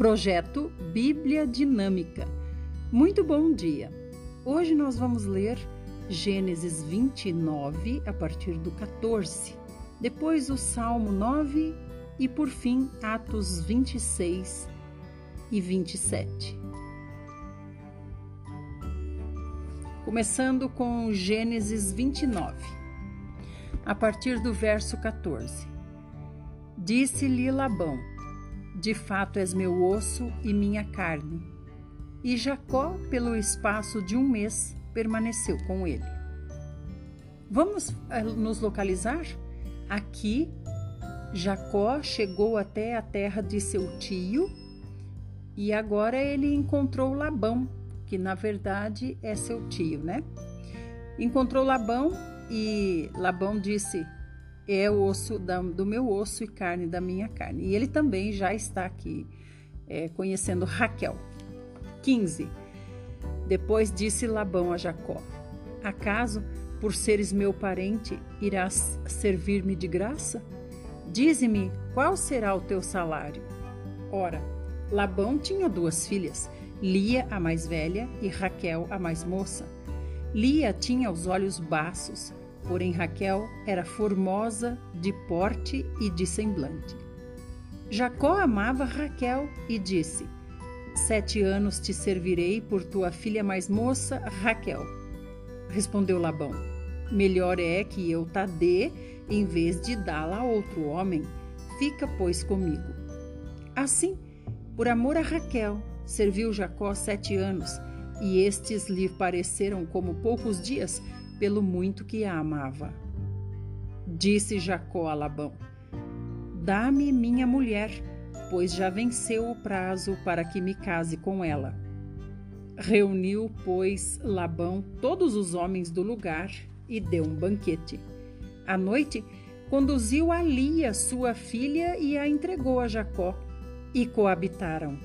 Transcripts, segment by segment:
Projeto Bíblia Dinâmica. Muito bom dia! Hoje nós vamos ler Gênesis 29 a partir do 14, depois o Salmo 9 e por fim Atos 26 e 27. Começando com Gênesis 29, a partir do verso 14. Disse-lhe Labão: de fato és meu osso e minha carne. E Jacó, pelo espaço de um mês, permaneceu com ele. Vamos eh, nos localizar? Aqui, Jacó chegou até a terra de seu tio e agora ele encontrou Labão, que na verdade é seu tio, né? Encontrou Labão e Labão disse: é o osso da, do meu osso e carne da minha carne. E ele também já está aqui é, conhecendo Raquel. 15. Depois disse Labão a Jacó: Acaso, por seres meu parente, irás servir-me de graça? Dize-me qual será o teu salário. Ora, Labão tinha duas filhas, Lia, a mais velha, e Raquel, a mais moça. Lia tinha os olhos baços, Porém, Raquel era formosa de porte e de semblante. Jacó amava Raquel e disse: Sete anos te servirei por tua filha mais moça, Raquel. Respondeu Labão: Melhor é que eu ta dê em vez de dá-la a outro homem. Fica, pois, comigo. Assim, por amor a Raquel, serviu Jacó sete anos, e estes lhe pareceram como poucos dias, pelo muito que a amava. Disse Jacó a Labão: Dá-me minha mulher, pois já venceu o prazo para que me case com ela. Reuniu, pois, Labão todos os homens do lugar e deu um banquete. À noite, conduziu a Lia, sua filha, e a entregou a Jacó, e coabitaram.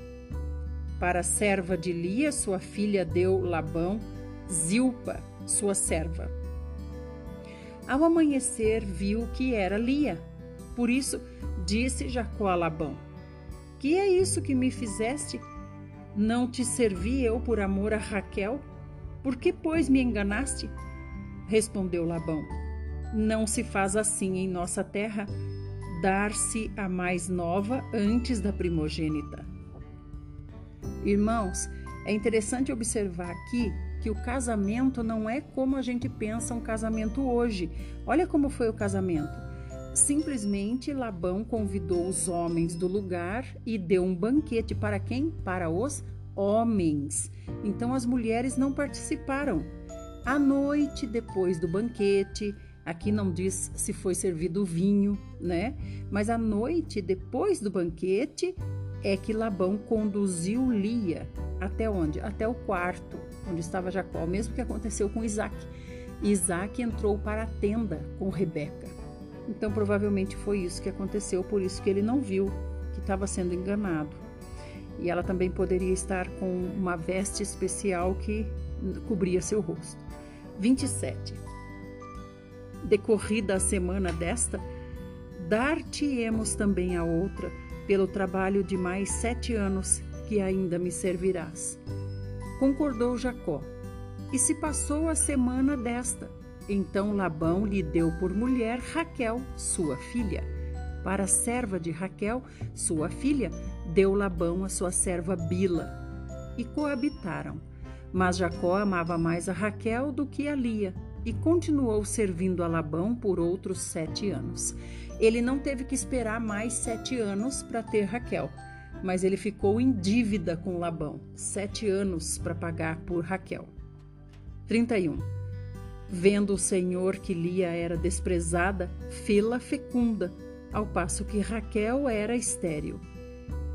Para a serva de Lia, sua filha deu Labão Zilpa, sua serva. Ao amanhecer, viu que era Lia. Por isso, disse Jacó a Labão: Que é isso que me fizeste? Não te servi eu por amor a Raquel? Por que, pois, me enganaste? Respondeu Labão: Não se faz assim em nossa terra, dar-se a mais nova antes da primogênita. Irmãos, é interessante observar aqui que o casamento não é como a gente pensa um casamento hoje. Olha como foi o casamento. Simplesmente Labão convidou os homens do lugar e deu um banquete para quem? Para os homens. Então as mulheres não participaram. À noite, depois do banquete, aqui não diz se foi servido vinho, né? Mas à noite, depois do banquete, é que Labão conduziu Lia até onde? Até o quarto, onde estava Jacó, o mesmo que aconteceu com Isaac. Isaac entrou para a tenda com Rebeca. Então, provavelmente foi isso que aconteceu, por isso que ele não viu que estava sendo enganado. E ela também poderia estar com uma veste especial que cobria seu rosto. 27. Decorrida a semana desta, dar-te-emos também a outra, pelo trabalho de mais sete anos que ainda me servirás. Concordou Jacó. E se passou a semana desta. Então Labão lhe deu por mulher Raquel, sua filha. Para a serva de Raquel, sua filha, deu Labão a sua serva Bila. E coabitaram. Mas Jacó amava mais a Raquel do que a Lia, e continuou servindo a Labão por outros sete anos. Ele não teve que esperar mais sete anos para ter Raquel mas ele ficou em dívida com Labão, sete anos para pagar por Raquel. 31. Vendo o Senhor que Lia era desprezada, fê-la fecunda, ao passo que Raquel era estéril.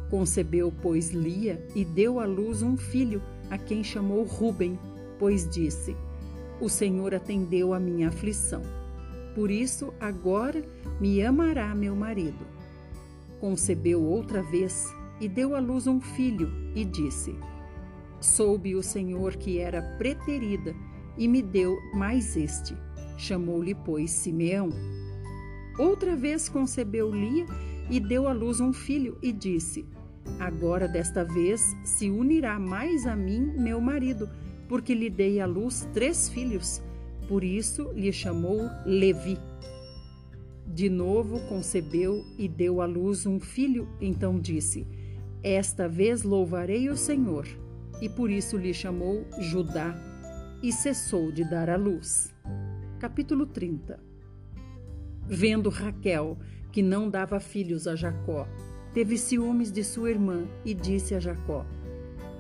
Concebeu, pois, Lia e deu à luz um filho, a quem chamou Ruben, pois disse: O Senhor atendeu a minha aflição. Por isso, agora me amará meu marido. Concebeu outra vez e deu à luz um filho, e disse: Soube o Senhor que era preterida, e me deu mais este. Chamou-lhe, pois, Simeão. Outra vez concebeu Lia e deu à luz um filho, e disse: Agora, desta vez, se unirá mais a mim meu marido, porque lhe dei à luz três filhos. Por isso lhe chamou Levi. De novo concebeu e deu à luz um filho. Então disse: Esta vez louvarei o Senhor. E por isso lhe chamou Judá. E cessou de dar à luz. Capítulo 30 Vendo Raquel que não dava filhos a Jacó, teve ciúmes de sua irmã e disse a Jacó: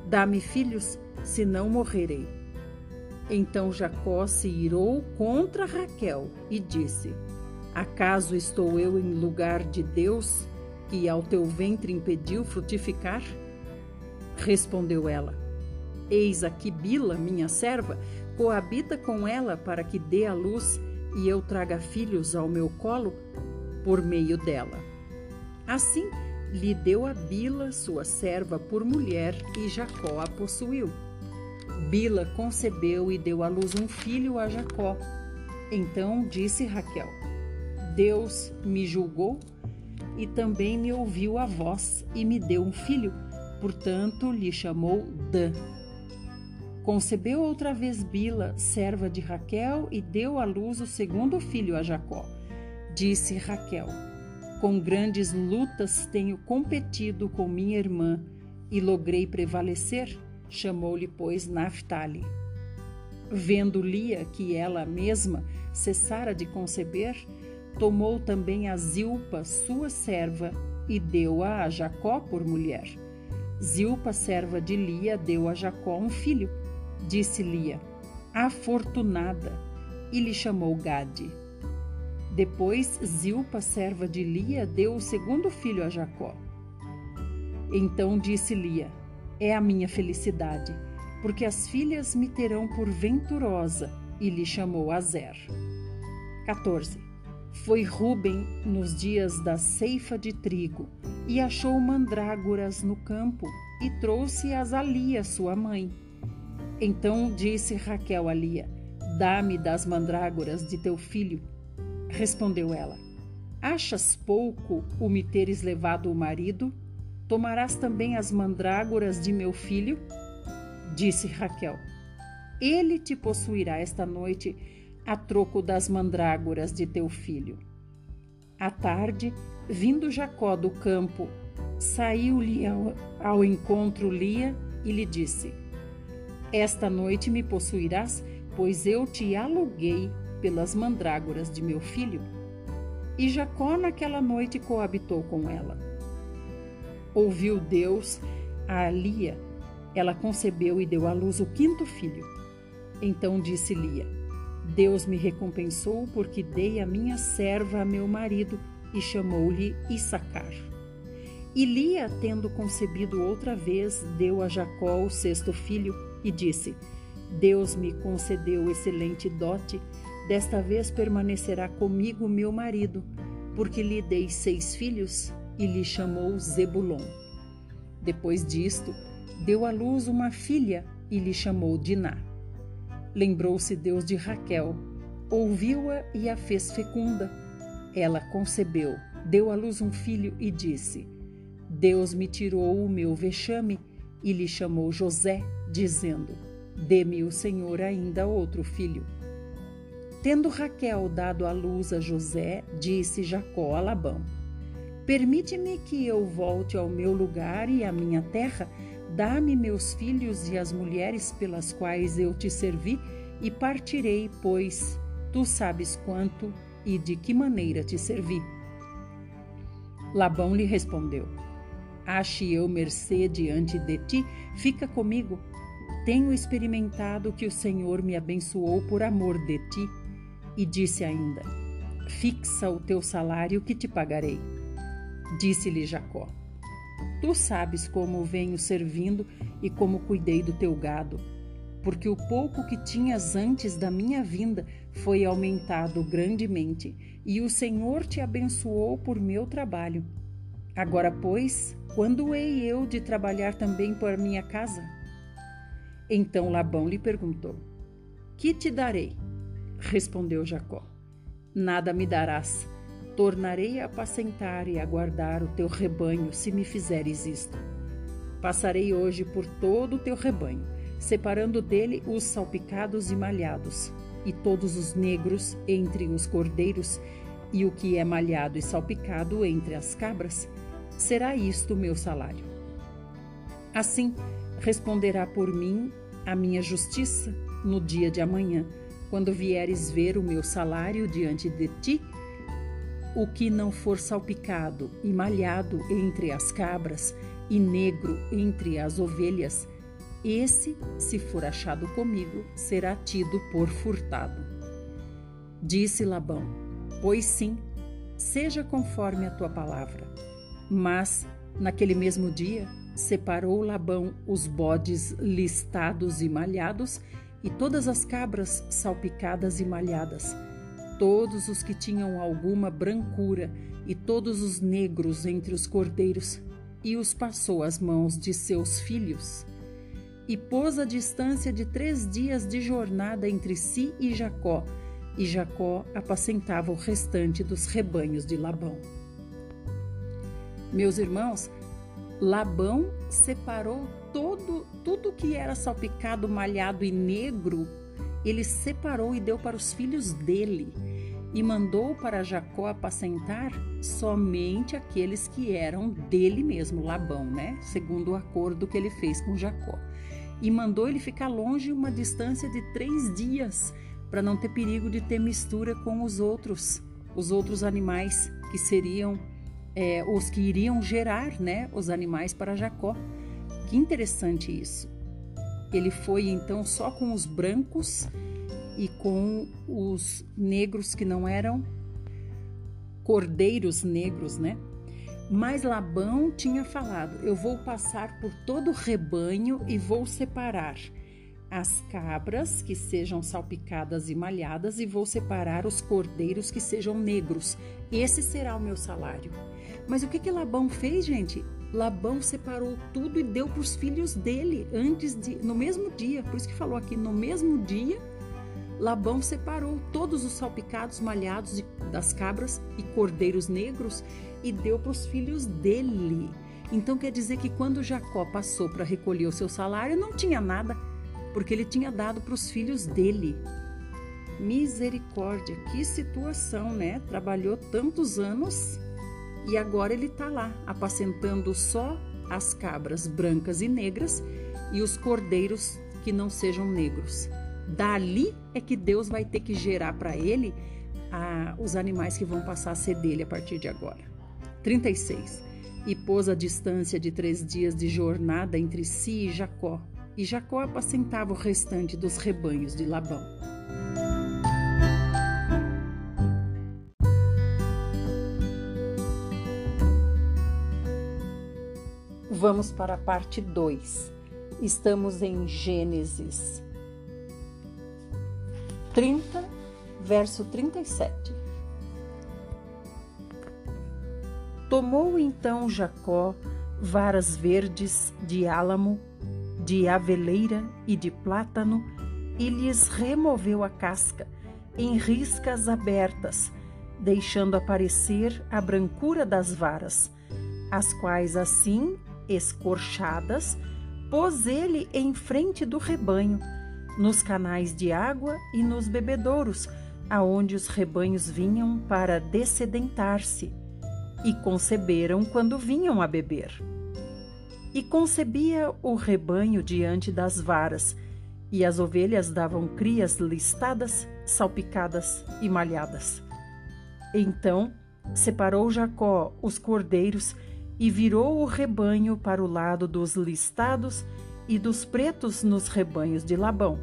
Dá-me filhos, senão morrerei. Então Jacó se irou contra Raquel e disse: Acaso estou eu em lugar de Deus, que ao teu ventre impediu frutificar? Respondeu ela: Eis aqui Bila, minha serva, coabita com ela para que dê a luz e eu traga filhos ao meu colo por meio dela. Assim, lhe deu a Bila, sua serva, por mulher, e Jacó a possuiu. Bila concebeu e deu à luz um filho a Jacó. Então disse Raquel: Deus me julgou e também me ouviu a voz e me deu um filho. Portanto, lhe chamou Dan. Concebeu outra vez Bila, serva de Raquel, e deu à luz o segundo filho a Jacó. Disse Raquel: Com grandes lutas tenho competido com minha irmã e logrei prevalecer. Chamou-lhe, pois, Naphtali. Vendo Lia que ela mesma cessara de conceber, tomou também a Zilpa, sua serva, e deu-a a Jacó por mulher. Zilpa, serva de Lia, deu a Jacó um filho. Disse Lia, afortunada, e lhe chamou Gade. Depois, Zilpa, serva de Lia, deu o segundo filho a Jacó. Então disse Lia: É a minha felicidade, porque as filhas me terão por venturosa, e lhe chamou Azer. 14. Foi Ruben nos dias da ceifa de trigo, e achou mandrágoras no campo, e trouxe-as a Lia, sua mãe. Então disse Raquel a Lia: Dá-me das mandrágoras de teu filho Respondeu ela: Achas pouco o me teres levado o marido? Tomarás também as mandrágoras de meu filho? Disse Raquel: Ele te possuirá esta noite a troco das mandrágoras de teu filho. À tarde, vindo Jacó do campo, saiu-lhe ao, ao encontro Lia e lhe disse: Esta noite me possuirás, pois eu te aluguei pelas mandrágoras de meu filho. E Jacó naquela noite coabitou com ela. Ouviu Deus a Lia. Ela concebeu e deu à luz o quinto filho. Então disse Lia: Deus me recompensou porque dei a minha serva a meu marido e chamou-lhe Issacar. E Lia, tendo concebido outra vez, deu a Jacó o sexto filho e disse: Deus me concedeu excelente dote Desta vez permanecerá comigo meu marido, porque lhe dei seis filhos e lhe chamou Zebulon. Depois disto, deu à luz uma filha e lhe chamou Diná. Lembrou-se Deus de Raquel, ouviu-a e a fez fecunda. Ela concebeu, deu à luz um filho e disse: Deus me tirou o meu vexame e lhe chamou José, dizendo: Dê-me o Senhor ainda outro filho. Tendo Raquel dado à luz a José, disse Jacó a Labão: Permite-me que eu volte ao meu lugar e à minha terra, dá-me meus filhos e as mulheres pelas quais eu te servi, e partirei, pois tu sabes quanto e de que maneira te servi. Labão lhe respondeu: Ache eu mercê diante de ti, fica comigo. Tenho experimentado que o Senhor me abençoou por amor de ti e disse ainda: Fixa o teu salário que te pagarei. Disse-lhe Jacó: Tu sabes como venho servindo e como cuidei do teu gado, porque o pouco que tinhas antes da minha vinda foi aumentado grandemente, e o Senhor te abençoou por meu trabalho. Agora, pois, quando hei eu de trabalhar também por minha casa? Então Labão lhe perguntou: Que te darei? Respondeu Jacó: Nada me darás, Tornarei a apacentar e a guardar o teu rebanho, se me fizeres isto. Passarei hoje por todo o teu rebanho, separando dele os salpicados e malhados, e todos os negros entre os cordeiros, e o que é malhado e salpicado entre as cabras. Será isto o meu salário. Assim responderá por mim a minha justiça no dia de amanhã, quando vieres ver o meu salário diante de ti o que não for salpicado e malhado entre as cabras e negro entre as ovelhas, esse, se for achado comigo, será tido por furtado. Disse Labão: Pois sim, seja conforme a tua palavra. Mas, naquele mesmo dia, separou Labão os bodes listados e malhados e todas as cabras salpicadas e malhadas todos os que tinham alguma brancura e todos os negros entre os cordeiros, e os passou às mãos de seus filhos. E pôs a distância de três dias de jornada entre si e Jacó, e Jacó apacentava o restante dos rebanhos de Labão. Meus irmãos, Labão separou todo tudo que era salpicado, malhado e negro, ele separou e deu para os filhos dele e mandou para Jacó apacentar somente aqueles que eram dele mesmo, Labão, né? Segundo o acordo que ele fez com Jacó. E mandou ele ficar longe uma distância de três dias, para não ter perigo de ter mistura com os outros, os outros animais que seriam é, os que iriam gerar, né? Os animais para Jacó. Que interessante isso. Ele foi então só com os brancos e com os negros que não eram cordeiros negros, né? Mas Labão tinha falado: Eu vou passar por todo o rebanho e vou separar as cabras que sejam salpicadas e malhadas e vou separar os cordeiros que sejam negros. Esse será o meu salário. Mas o que que Labão fez, gente? Labão separou tudo e deu para os filhos dele antes de, no mesmo dia. Por isso que falou aqui, no mesmo dia Labão separou todos os salpicados malhados das cabras e cordeiros negros e deu para os filhos dele. Então quer dizer que quando Jacó passou para recolher o seu salário, não tinha nada, porque ele tinha dado para os filhos dele. Misericórdia, que situação, né? Trabalhou tantos anos e agora ele está lá, apacentando só as cabras brancas e negras e os cordeiros que não sejam negros. Dali é que Deus vai ter que gerar para ele a, os animais que vão passar a ser dele a partir de agora. 36. E pôs a distância de três dias de jornada entre si e Jacó, e Jacó apacentava o restante dos rebanhos de Labão. Vamos para a parte 2. Estamos em Gênesis 30, verso 37. Tomou então Jacó varas verdes de álamo, de aveleira e de plátano, e lhes removeu a casca em riscas abertas, deixando aparecer a brancura das varas, as quais assim, escorchadas, pôs ele em frente do rebanho, nos canais de água e nos bebedouros, aonde os rebanhos vinham para dessedentar-se, e conceberam quando vinham a beber. E concebia o rebanho diante das varas, e as ovelhas davam crias listadas, salpicadas e malhadas. Então separou Jacó os cordeiros e virou o rebanho para o lado dos listados e dos pretos nos rebanhos de Labão.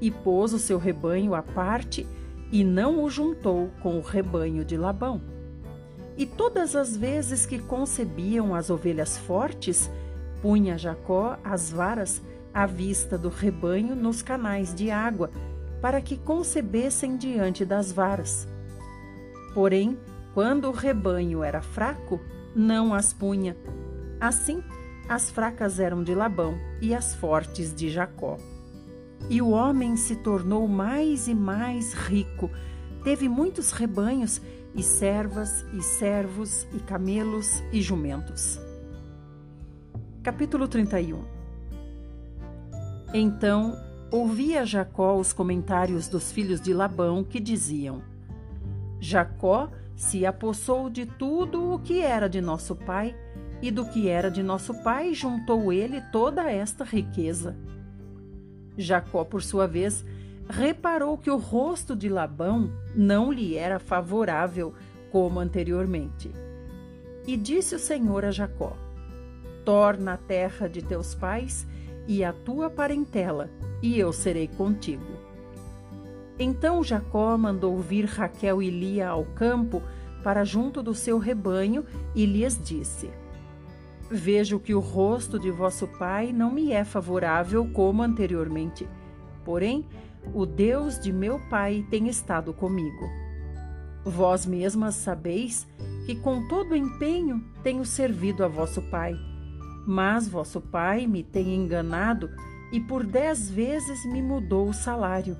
E pôs o seu rebanho à parte e não o juntou com o rebanho de Labão. E todas as vezes que concebiam as ovelhas fortes, punha Jacó as varas à vista do rebanho nos canais de água, para que concebessem diante das varas. Porém, quando o rebanho era fraco, não as punha. Assim, as fracas eram de Labão e as fortes de Jacó. E o homem se tornou mais e mais rico, teve muitos rebanhos e servas, e servos, e camelos, e jumentos. Capítulo 31 Então ouvia Jacó os comentários dos filhos de Labão que diziam: Jacó se apossou de tudo o que era de nosso pai, e do que era de nosso pai juntou ele toda esta riqueza. Jacó, por sua vez, reparou que o rosto de Labão não lhe era favorável como anteriormente. E disse o Senhor a Jacó: Torna a terra de teus pais e a tua parentela, e eu serei contigo. Então Jacó mandou vir Raquel e Lia ao campo para junto do seu rebanho e lhes disse: Vejo que o rosto de vosso pai não me é favorável como anteriormente. Porém, o Deus de meu pai tem estado comigo. Vós mesmas sabeis que com todo empenho tenho servido a vosso pai. Mas vosso pai me tem enganado e por dez vezes me mudou o salário.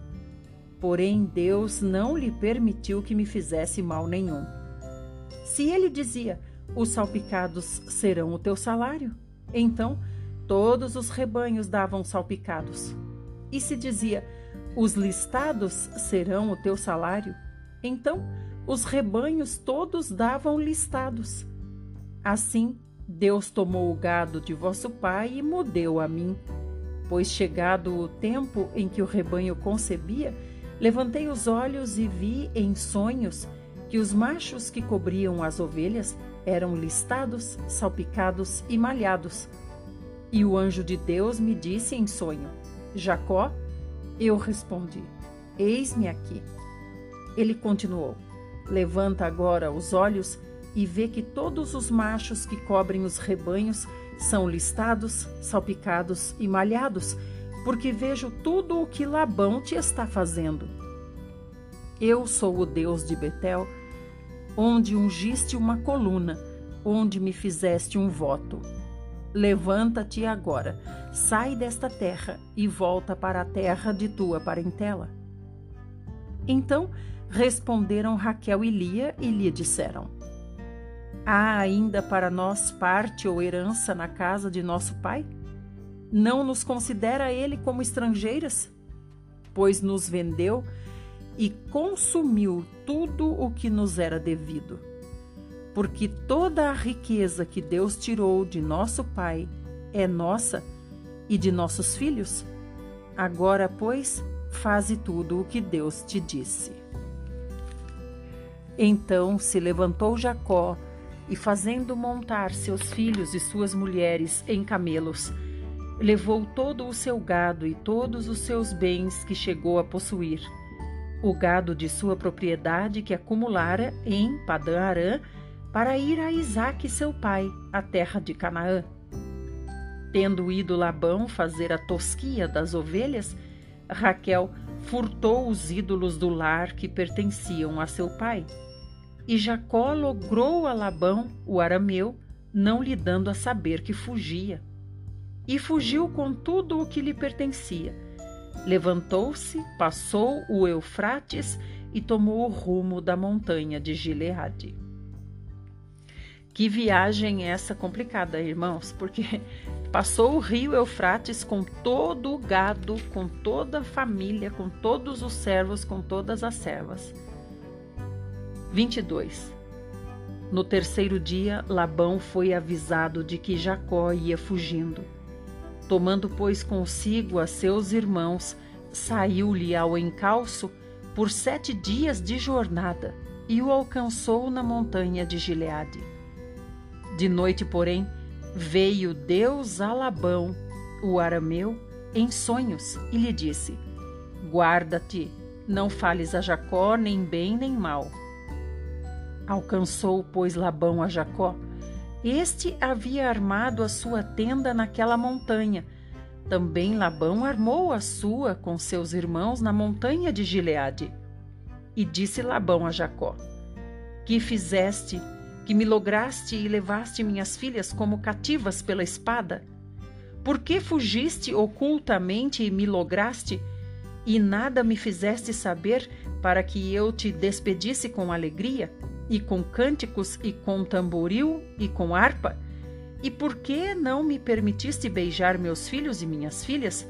Porém, Deus não lhe permitiu que me fizesse mal nenhum. Se ele dizia: Os salpicados serão o teu salário, então todos os rebanhos davam salpicados. E se dizia: os listados serão o teu salário. Então os rebanhos todos davam listados. Assim Deus tomou o gado de vosso pai e mudeu a mim. Pois chegado o tempo em que o rebanho concebia, levantei os olhos e vi em sonhos que os machos que cobriam as ovelhas eram listados, salpicados e malhados. E o anjo de Deus me disse em sonho: Jacó, eu respondi: Eis-me aqui. Ele continuou: Levanta agora os olhos e vê que todos os machos que cobrem os rebanhos são listados, salpicados e malhados, porque vejo tudo o que Labão te está fazendo. Eu sou o Deus de Betel, onde ungiste uma coluna, onde me fizeste um voto. Levanta-te agora, sai desta terra e volta para a terra de tua parentela. Então responderam Raquel e Lia e lhe disseram: Há ainda para nós parte ou herança na casa de nosso pai? Não nos considera ele como estrangeiras? Pois nos vendeu e consumiu tudo o que nos era devido porque toda a riqueza que Deus tirou de nosso Pai é nossa e de nossos filhos. Agora, pois, faze tudo o que Deus te disse. Então se levantou Jacó e, fazendo montar seus filhos e suas mulheres em camelos, levou todo o seu gado e todos os seus bens que chegou a possuir, o gado de sua propriedade que acumulara em Padã Arã para ir a Isaque seu pai, à terra de Canaã. Tendo ido Labão fazer a tosquia das ovelhas, Raquel furtou os ídolos do lar que pertenciam a seu pai. E Jacó logrou a Labão, o arameu, não lhe dando a saber que fugia. E fugiu com tudo o que lhe pertencia. Levantou-se, passou o Eufrates e tomou o rumo da montanha de Gileade. Que viagem essa complicada, irmãos, porque passou o rio Eufrates com todo o gado, com toda a família, com todos os servos, com todas as servas. 22. No terceiro dia, Labão foi avisado de que Jacó ia fugindo. Tomando, pois, consigo a seus irmãos, saiu-lhe ao encalço por sete dias de jornada e o alcançou na montanha de Gileade. De noite, porém, veio Deus a Labão, o arameu, em sonhos e lhe disse: Guarda-te, não fales a Jacó nem bem nem mal. Alcançou, pois, Labão a Jacó. Este havia armado a sua tenda naquela montanha. Também Labão armou a sua com seus irmãos na montanha de Gileade. E disse Labão a Jacó: Que fizeste que me lograste e levaste minhas filhas como cativas pela espada? Por que fugiste ocultamente e me lograste, e nada me fizeste saber para que eu te despedisse com alegria? E com cânticos, e com tamboril, e com harpa? E por que não me permitiste beijar meus filhos e minhas filhas?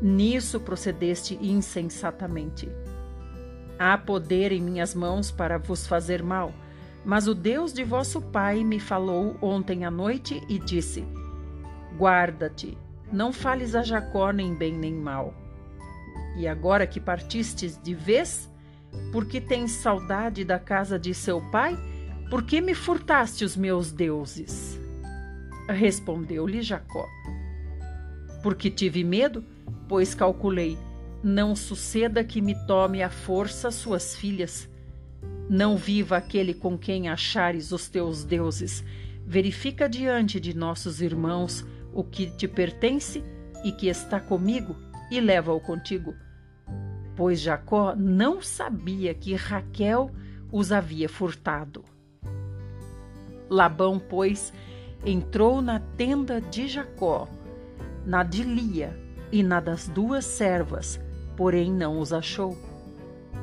Nisso procedeste insensatamente. Há poder em minhas mãos para vos fazer mal, mas o Deus de vosso pai me falou ontem à noite e disse: Guarda-te, não fales a Jacó nem bem nem mal. E agora que partistes de vez, porque tens saudade da casa de seu pai, por que me furtaste os meus deuses? Respondeu-lhe Jacó: Porque tive medo, pois calculei, não suceda que me tome à força suas filhas. Não viva aquele com quem achares os teus deuses. Verifica diante de nossos irmãos o que te pertence e que está comigo, e leva-o contigo. Pois Jacó não sabia que Raquel os havia furtado. Labão, pois, entrou na tenda de Jacó, na de Lia e na das duas servas, porém não os achou.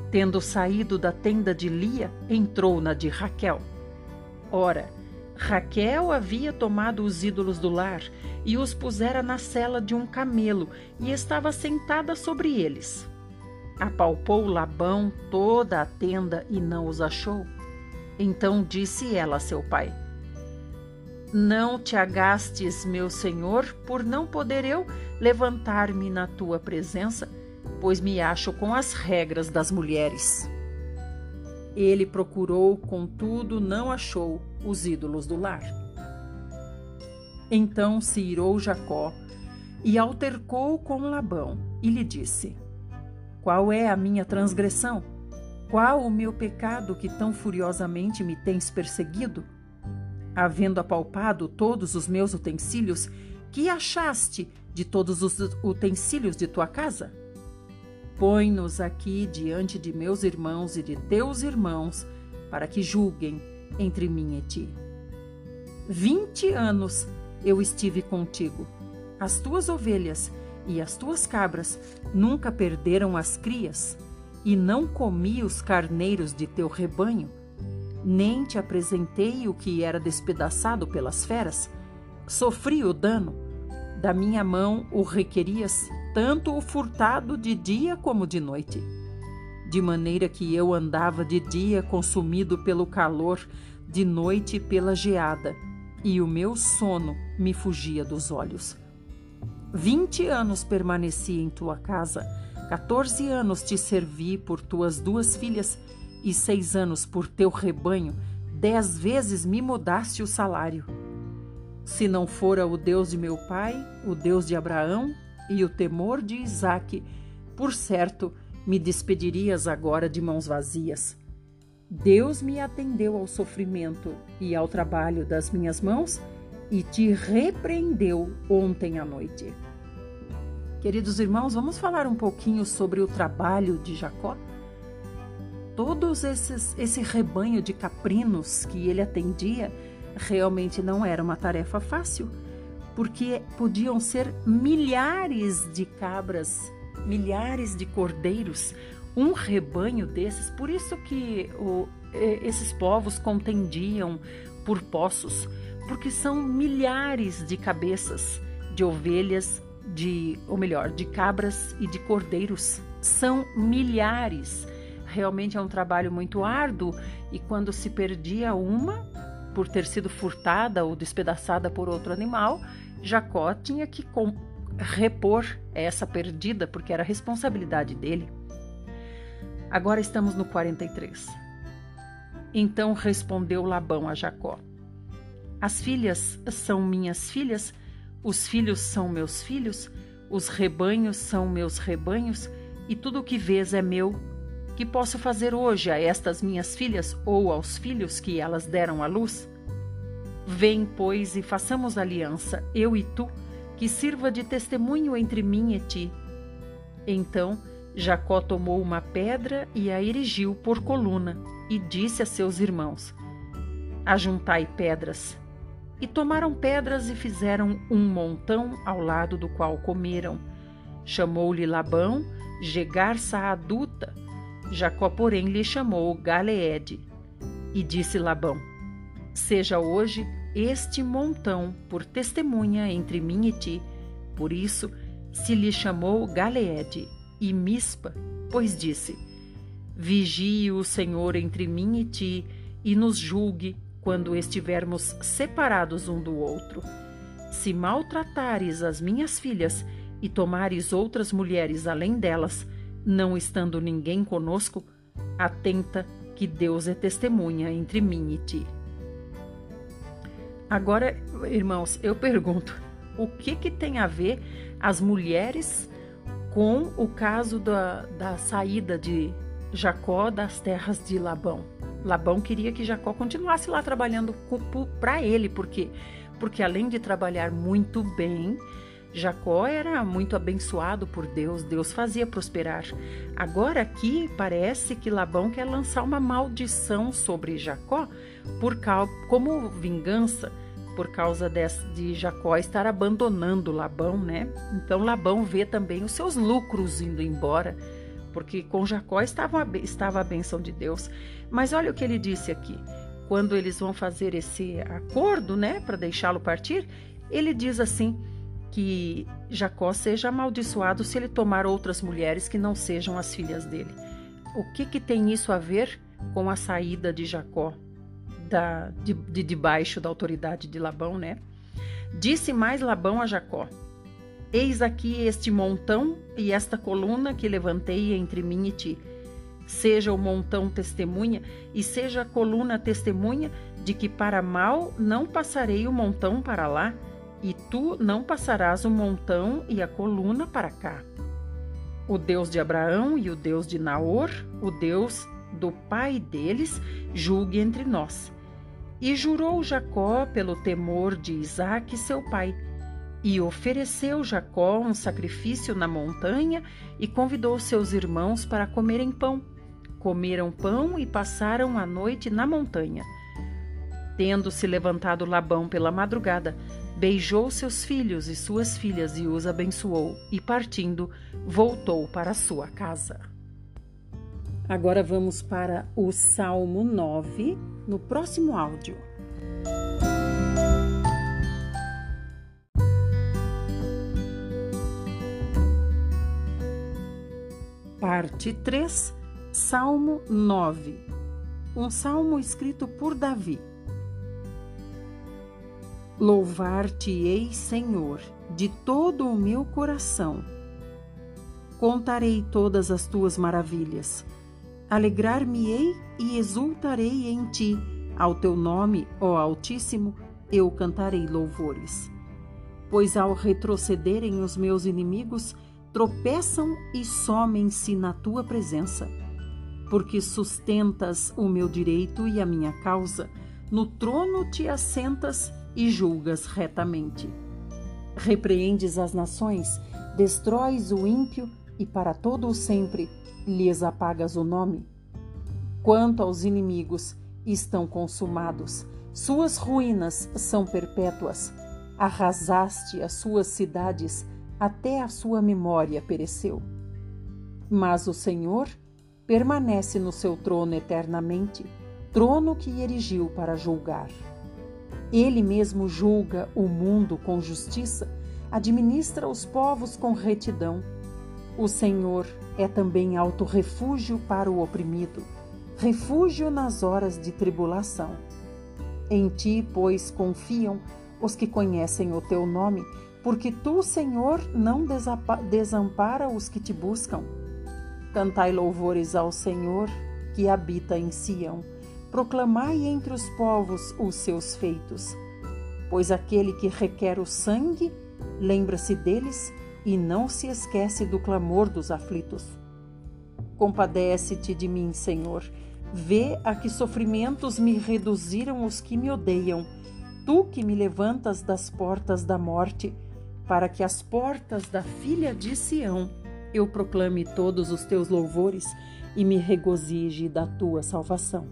Tendo saído da tenda de Lia, entrou na de Raquel. Ora, Raquel havia tomado os ídolos do lar e os pusera na cela de um camelo e estava sentada sobre eles. Apalpou Labão toda a tenda e não os achou. Então disse ela a seu pai: Não te agastes, meu senhor, por não poder eu levantar-me na tua presença, pois me acho com as regras das mulheres. Ele procurou, contudo, não achou os ídolos do lar. Então se irou Jacó e altercou com Labão e lhe disse: Qual é a minha transgressão? Qual o meu pecado que tão furiosamente me tens perseguido? Havendo apalpado todos os meus utensílios, que achaste de todos os utensílios de tua casa? Põe-nos aqui diante de meus irmãos e de teus irmãos, para que julguem entre mim e ti. Vinte anos eu estive contigo. As tuas ovelhas e as tuas cabras nunca perderam as crias, e não comi os carneiros de teu rebanho, nem te apresentei o que era despedaçado pelas feras. Sofri o dano, da minha mão o requerias tanto o furtado de dia como de noite. De maneira que eu andava de dia consumido pelo calor, de noite pela geada, e o meu sono me fugia dos olhos. Vinte anos permaneci em tua casa, quatorze anos te servi por tuas duas filhas, e seis anos por teu rebanho, dez vezes me mudaste o salário. Se não fora o Deus de meu pai, o Deus de Abraão, e o temor de Isaque, por certo, me despedirias agora de mãos vazias. Deus me atendeu ao sofrimento e ao trabalho das minhas mãos e te repreendeu ontem à noite. Queridos irmãos, vamos falar um pouquinho sobre o trabalho de Jacó? Todos esses esse rebanho de caprinos que ele atendia realmente não era uma tarefa fácil porque podiam ser milhares de cabras, milhares de cordeiros, um rebanho desses. Por isso que o, esses povos contendiam por poços, porque são milhares de cabeças de ovelhas, de, ou melhor, de cabras e de cordeiros. São milhares. Realmente é um trabalho muito árduo e quando se perdia uma, por ter sido furtada ou despedaçada por outro animal, Jacó tinha que repor essa perdida, porque era responsabilidade dele. Agora estamos no 43. Então respondeu Labão a Jacó: As filhas são minhas filhas, os filhos são meus filhos, os rebanhos são meus rebanhos, e tudo o que vês é meu. Que posso fazer hoje a estas minhas filhas ou aos filhos que elas deram à luz? Vem, pois, e façamos aliança, eu e tu, que sirva de testemunho entre mim e ti. Então Jacó tomou uma pedra e a erigiu por coluna, e disse a seus irmãos: Ajuntai pedras. E tomaram pedras e fizeram um montão ao lado do qual comeram. Chamou-lhe Labão Gegar Saaduta. Jacó, porém, lhe chamou Galeede. E disse Labão: Seja hoje este montão por testemunha entre mim e ti. Por isso se lhe chamou Galeede e Mispa, pois disse: Vigie o Senhor entre mim e ti, e nos julgue quando estivermos separados um do outro. Se maltratares as minhas filhas e tomares outras mulheres além delas, não estando ninguém conosco, atenta que Deus é testemunha entre mim e ti. Agora, irmãos, eu pergunto: o que, que tem a ver as mulheres com o caso da, da saída de Jacó das terras de Labão? Labão queria que Jacó continuasse lá trabalhando para ele, porque porque além de trabalhar muito bem, Jacó era muito abençoado por Deus, Deus fazia prosperar. Agora aqui parece que Labão quer lançar uma maldição sobre Jacó por como vingança por causa de Jacó estar abandonando Labão, né? Então Labão vê também os seus lucros indo embora, porque com Jacó estava, estava a bênção de Deus. Mas olha o que ele disse aqui. Quando eles vão fazer esse acordo, né, para deixá-lo partir, ele diz assim: que Jacó seja amaldiçoado se ele tomar outras mulheres que não sejam as filhas dele. O que, que tem isso a ver com a saída de Jacó da, de, de debaixo da autoridade de Labão, né? Disse mais Labão a Jacó: Eis aqui este montão e esta coluna que levantei entre mim e ti. Seja o montão testemunha e seja a coluna testemunha de que para mal não passarei o montão para lá, e tu não passarás o montão e a coluna para cá. O Deus de Abraão e o Deus de Naor, o Deus do pai deles, julgue entre nós. E jurou Jacó pelo temor de Isaque, seu pai. E ofereceu Jacó um sacrifício na montanha e convidou seus irmãos para comerem pão. Comeram pão e passaram a noite na montanha. Tendo se levantado Labão pela madrugada, beijou seus filhos e suas filhas e os abençoou, e partindo, voltou para sua casa. Agora vamos para o Salmo 9, no próximo áudio. Parte 3, Salmo 9. Um salmo escrito por Davi. Louvar-te-ei, Senhor, de todo o meu coração. Contarei todas as tuas maravilhas. Alegrar-me-ei e exultarei em ti. Ao teu nome, ó Altíssimo, eu cantarei louvores. Pois ao retrocederem os meus inimigos, tropeçam e somem-se na tua presença. Porque sustentas o meu direito e a minha causa, no trono te assentas e julgas retamente. Repreendes as nações, destróis o ímpio e para todo o sempre lhes apagas o nome. Quanto aos inimigos, estão consumados, suas ruínas são perpétuas. Arrasaste as suas cidades, até a sua memória pereceu. Mas o Senhor permanece no seu trono eternamente, trono que erigiu para julgar. Ele mesmo julga o mundo com justiça, administra os povos com retidão. O Senhor é também alto refúgio para o oprimido, refúgio nas horas de tribulação. Em ti, pois, confiam os que conhecem o teu nome, porque tu, Senhor, não desampara os que te buscam. Cantai louvores ao Senhor, que habita em Sião proclamai entre os povos os seus feitos. Pois aquele que requer o sangue, lembra-se deles e não se esquece do clamor dos aflitos. Compadece-te de mim, Senhor. Vê a que sofrimentos me reduziram os que me odeiam. Tu que me levantas das portas da morte, para que as portas da filha de Sião eu proclame todos os teus louvores e me regozije da tua salvação.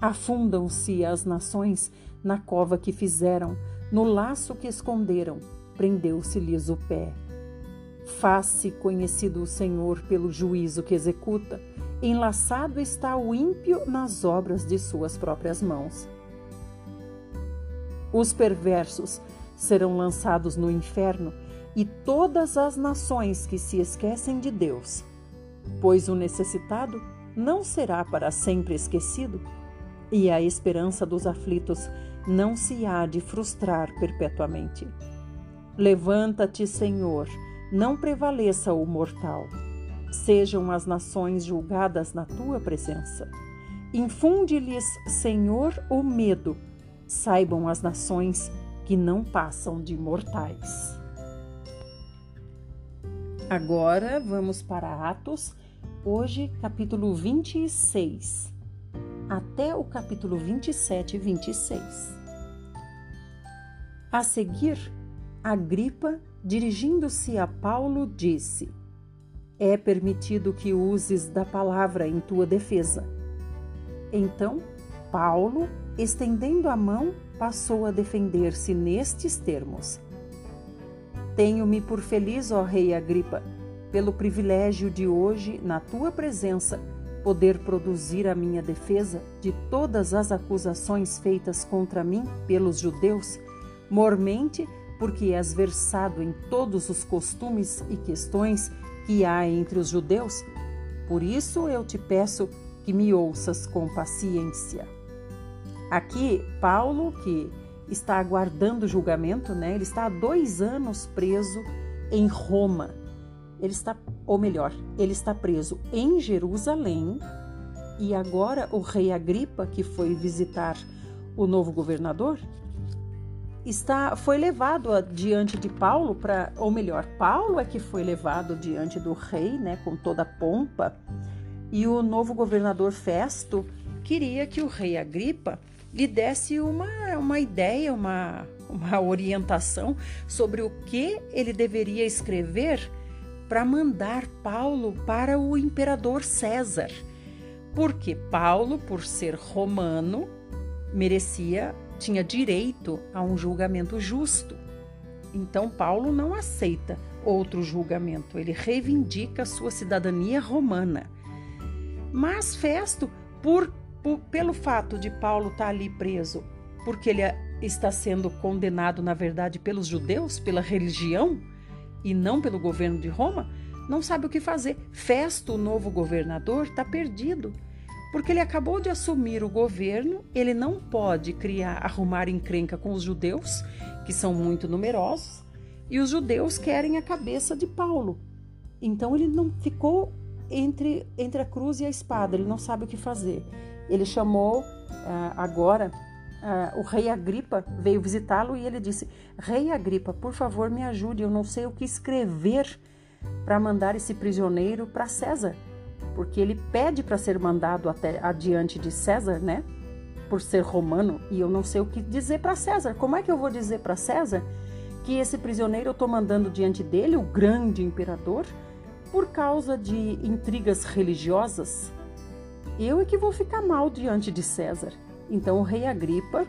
Afundam-se as nações na cova que fizeram, no laço que esconderam, prendeu-se-lhes o pé. Faz-se conhecido o Senhor pelo juízo que executa, enlaçado está o ímpio nas obras de suas próprias mãos. Os perversos serão lançados no inferno e todas as nações que se esquecem de Deus, pois o necessitado não será para sempre esquecido e a esperança dos aflitos não se há de frustrar perpetuamente. Levanta-te, Senhor, não prevaleça o mortal. Sejam as nações julgadas na tua presença. Infunde-lhes, Senhor, o medo. Saibam as nações que não passam de mortais. Agora vamos para Atos, hoje capítulo 26, até o capítulo 27 e 26. A seguir, Agripa, dirigindo-se a Paulo, disse: É permitido que uses da palavra em tua defesa. Então, Paulo, estendendo a mão, passou a defender-se nestes termos: Tenho-me por feliz, ó Rei Agripa, pelo privilégio de hoje, na tua presença, poder produzir a minha defesa de todas as acusações feitas contra mim pelos judeus, mormente porque és versado em todos os costumes e questões que há entre os judeus. Por isso eu te peço que me ouças com paciência. Aqui, Paulo, que está aguardando julgamento, né? Ele está há dois anos preso em Roma. Ele está, ou melhor, ele está preso em Jerusalém. E agora o rei Agripa, que foi visitar o novo governador, está foi levado diante de Paulo para, ou melhor, Paulo é que foi levado diante do rei, né, com toda a pompa. E o novo governador Festo queria que o rei Agripa lhe desse uma, uma ideia, uma, uma orientação sobre o que ele deveria escrever para mandar Paulo para o imperador César. Porque Paulo, por ser romano, merecia tinha direito a um julgamento justo. Então, Paulo não aceita outro julgamento, ele reivindica sua cidadania romana. Mas Festo, por, por, pelo fato de Paulo estar ali preso, porque ele está sendo condenado, na verdade, pelos judeus, pela religião, e não pelo governo de Roma, não sabe o que fazer. Festo, o novo governador, está perdido porque ele acabou de assumir o governo, ele não pode criar, arrumar encrenca com os judeus, que são muito numerosos, e os judeus querem a cabeça de Paulo. Então ele não ficou entre, entre a cruz e a espada, ele não sabe o que fazer. Ele chamou uh, agora uh, o rei Agripa, veio visitá-lo e ele disse: Rei Agripa, por favor, me ajude, eu não sei o que escrever para mandar esse prisioneiro para César porque ele pede para ser mandado até adiante de César, né? Por ser romano, e eu não sei o que dizer para César. Como é que eu vou dizer para César que esse prisioneiro eu estou mandando diante dele, o grande imperador, por causa de intrigas religiosas? Eu é que vou ficar mal diante de César. Então o rei Agripa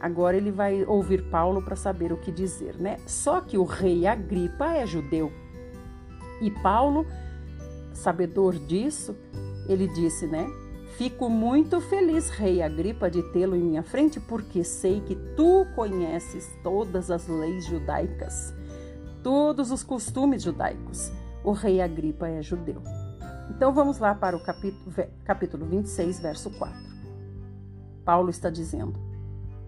Agora ele vai ouvir Paulo para saber o que dizer, né? Só que o rei Agripa é judeu. E Paulo Sabedor disso, ele disse, né? Fico muito feliz, rei Agripa, de tê-lo em minha frente, porque sei que tu conheces todas as leis judaicas, todos os costumes judaicos. O rei Agripa é judeu. Então vamos lá para o capítulo, capítulo 26, verso 4. Paulo está dizendo: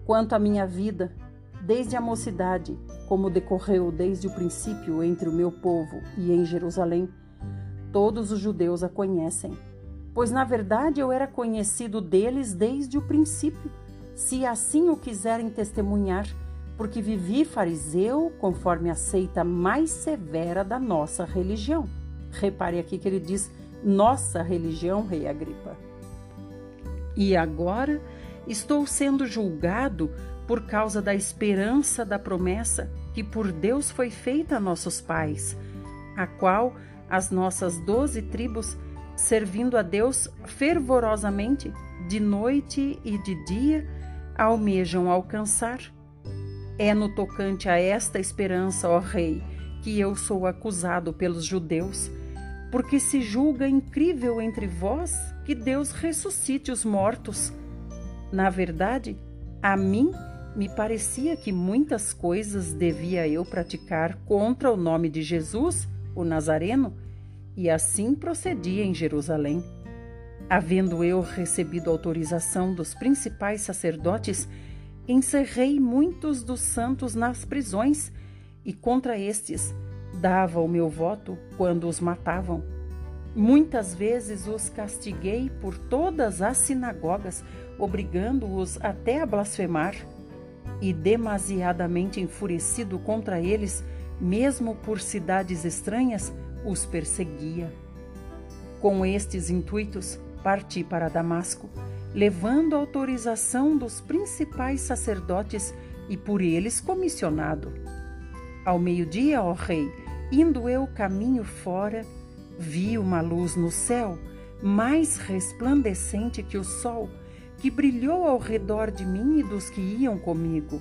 Quanto à minha vida, desde a mocidade, como decorreu desde o princípio entre o meu povo e em Jerusalém, Todos os judeus a conhecem, pois na verdade eu era conhecido deles desde o princípio, se assim o quiserem testemunhar, porque vivi fariseu conforme a seita mais severa da nossa religião. Repare aqui que ele diz nossa religião, rei Agripa. E agora estou sendo julgado por causa da esperança da promessa que por Deus foi feita a nossos pais, a qual as nossas doze tribos, servindo a Deus fervorosamente, de noite e de dia, almejam alcançar. É no tocante a esta esperança, ó Rei, que eu sou acusado pelos judeus, porque se julga incrível entre vós que Deus ressuscite os mortos. Na verdade, a mim me parecia que muitas coisas devia eu praticar contra o nome de Jesus, o Nazareno, e assim procedia em Jerusalém. Havendo eu recebido autorização dos principais sacerdotes, encerrei muitos dos santos nas prisões e contra estes dava o meu voto quando os matavam. Muitas vezes os castiguei por todas as sinagogas, obrigando-os até a blasfemar. E demasiadamente enfurecido contra eles, mesmo por cidades estranhas, os perseguia. Com estes intuitos, parti para Damasco, levando autorização dos principais sacerdotes e por eles comissionado. Ao meio-dia, ó rei, indo eu caminho fora, vi uma luz no céu, mais resplandecente que o sol, que brilhou ao redor de mim e dos que iam comigo.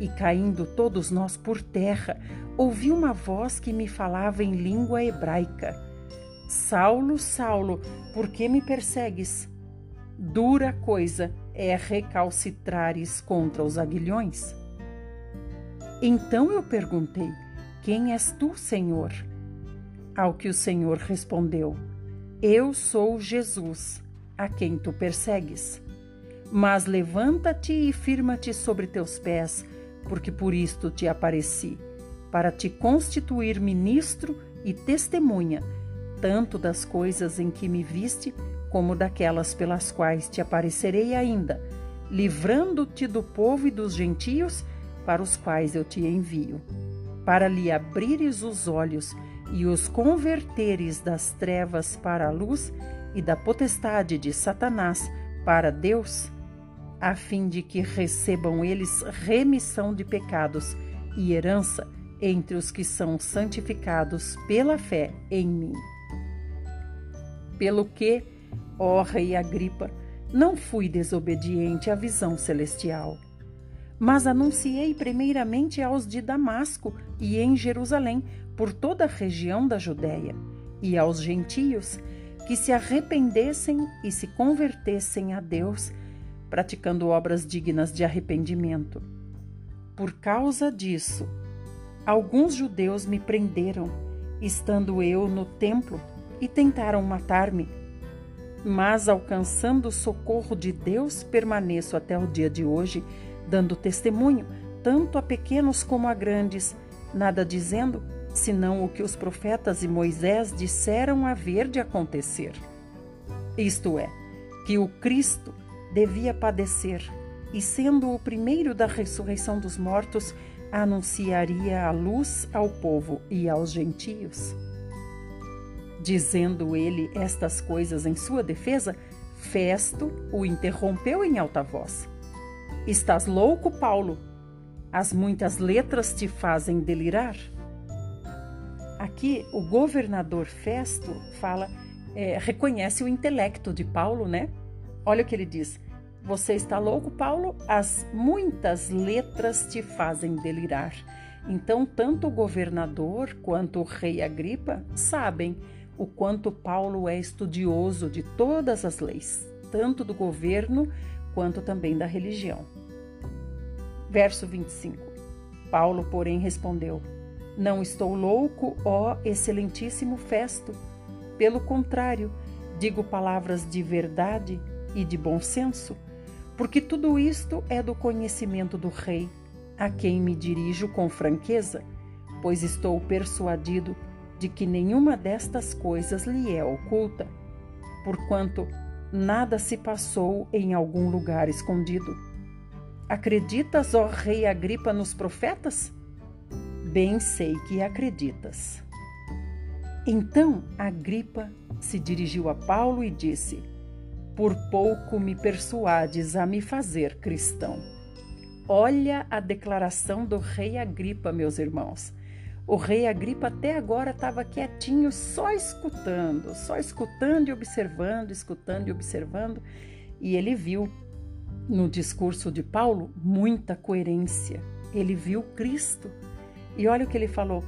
E caindo todos nós por terra, ouvi uma voz que me falava em língua hebraica: Saulo, Saulo, por que me persegues? Dura coisa é recalcitrares contra os aguilhões. Então eu perguntei: Quem és tu, Senhor? Ao que o Senhor respondeu: Eu sou Jesus, a quem tu persegues. Mas levanta-te e firma-te sobre teus pés, porque por isto te apareci, para te constituir ministro e testemunha, tanto das coisas em que me viste, como daquelas pelas quais te aparecerei ainda, livrando-te do povo e dos gentios para os quais eu te envio, para lhe abrires os olhos e os converteres das trevas para a luz e da potestade de Satanás para Deus, a fim de que recebam eles remissão de pecados e herança entre os que são santificados pela fé em mim. Pelo que, ó Rei Agripa, não fui desobediente à visão celestial mas anunciei primeiramente aos de Damasco e em Jerusalém, por toda a região da Judéia, e aos gentios, que se arrependessem e se convertessem a Deus, praticando obras dignas de arrependimento. Por causa disso, alguns judeus me prenderam, estando eu no templo, e tentaram matar-me. Mas, alcançando o socorro de Deus, permaneço até o dia de hoje dando testemunho, tanto a pequenos como a grandes, nada dizendo, senão o que os profetas e Moisés disseram haver de acontecer. Isto é, que o Cristo devia padecer e, sendo o primeiro da ressurreição dos mortos, anunciaria a luz ao povo e aos gentios. Dizendo ele estas coisas em sua defesa, Festo o interrompeu em alta voz. Estás louco, Paulo? As muitas letras te fazem delirar? Aqui o governador Festo fala, é, reconhece o intelecto de Paulo, né? Olha o que ele diz. Você está louco, Paulo? As muitas letras te fazem delirar. Então, tanto o governador quanto o rei Agripa sabem o quanto Paulo é estudioso de todas as leis, tanto do governo quanto também da religião. Verso 25. Paulo, porém, respondeu: Não estou louco, ó excelentíssimo Festo. Pelo contrário, digo palavras de verdade e de bom senso, porque tudo isto é do conhecimento do rei, a quem me dirijo com franqueza, pois estou persuadido de que nenhuma destas coisas lhe é oculta, porquanto nada se passou em algum lugar escondido. Acreditas, ó rei Agripa, nos profetas? Bem sei que acreditas. Então Agripa se dirigiu a Paulo e disse: Por pouco me persuades a me fazer cristão. Olha a declaração do rei Agripa, meus irmãos. O rei Agripa até agora estava quietinho, só escutando, só escutando e observando, escutando e observando, e ele viu no discurso de Paulo muita coerência. Ele viu Cristo. E olha o que ele falou: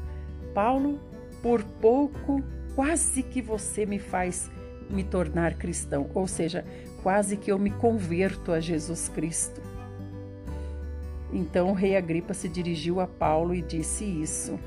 Paulo, por pouco quase que você me faz me tornar cristão, ou seja, quase que eu me converto a Jesus Cristo. Então o rei Agripa se dirigiu a Paulo e disse isso.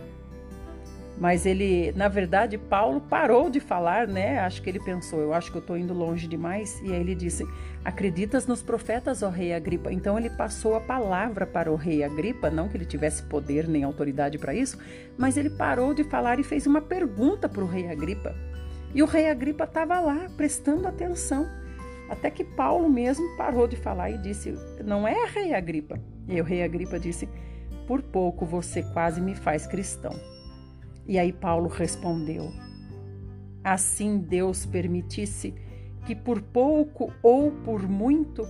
Mas ele, na verdade, Paulo parou de falar, né? Acho que ele pensou, eu acho que eu estou indo longe demais. E aí ele disse: Acreditas nos profetas, ó rei Agripa? Então ele passou a palavra para o rei Agripa, não que ele tivesse poder nem autoridade para isso, mas ele parou de falar e fez uma pergunta para o rei Agripa. E o rei Agripa estava lá, prestando atenção. Até que Paulo mesmo parou de falar e disse: Não é rei Agripa. E o rei Agripa disse: Por pouco você quase me faz cristão. E aí Paulo respondeu: Assim Deus permitisse que por pouco ou por muito,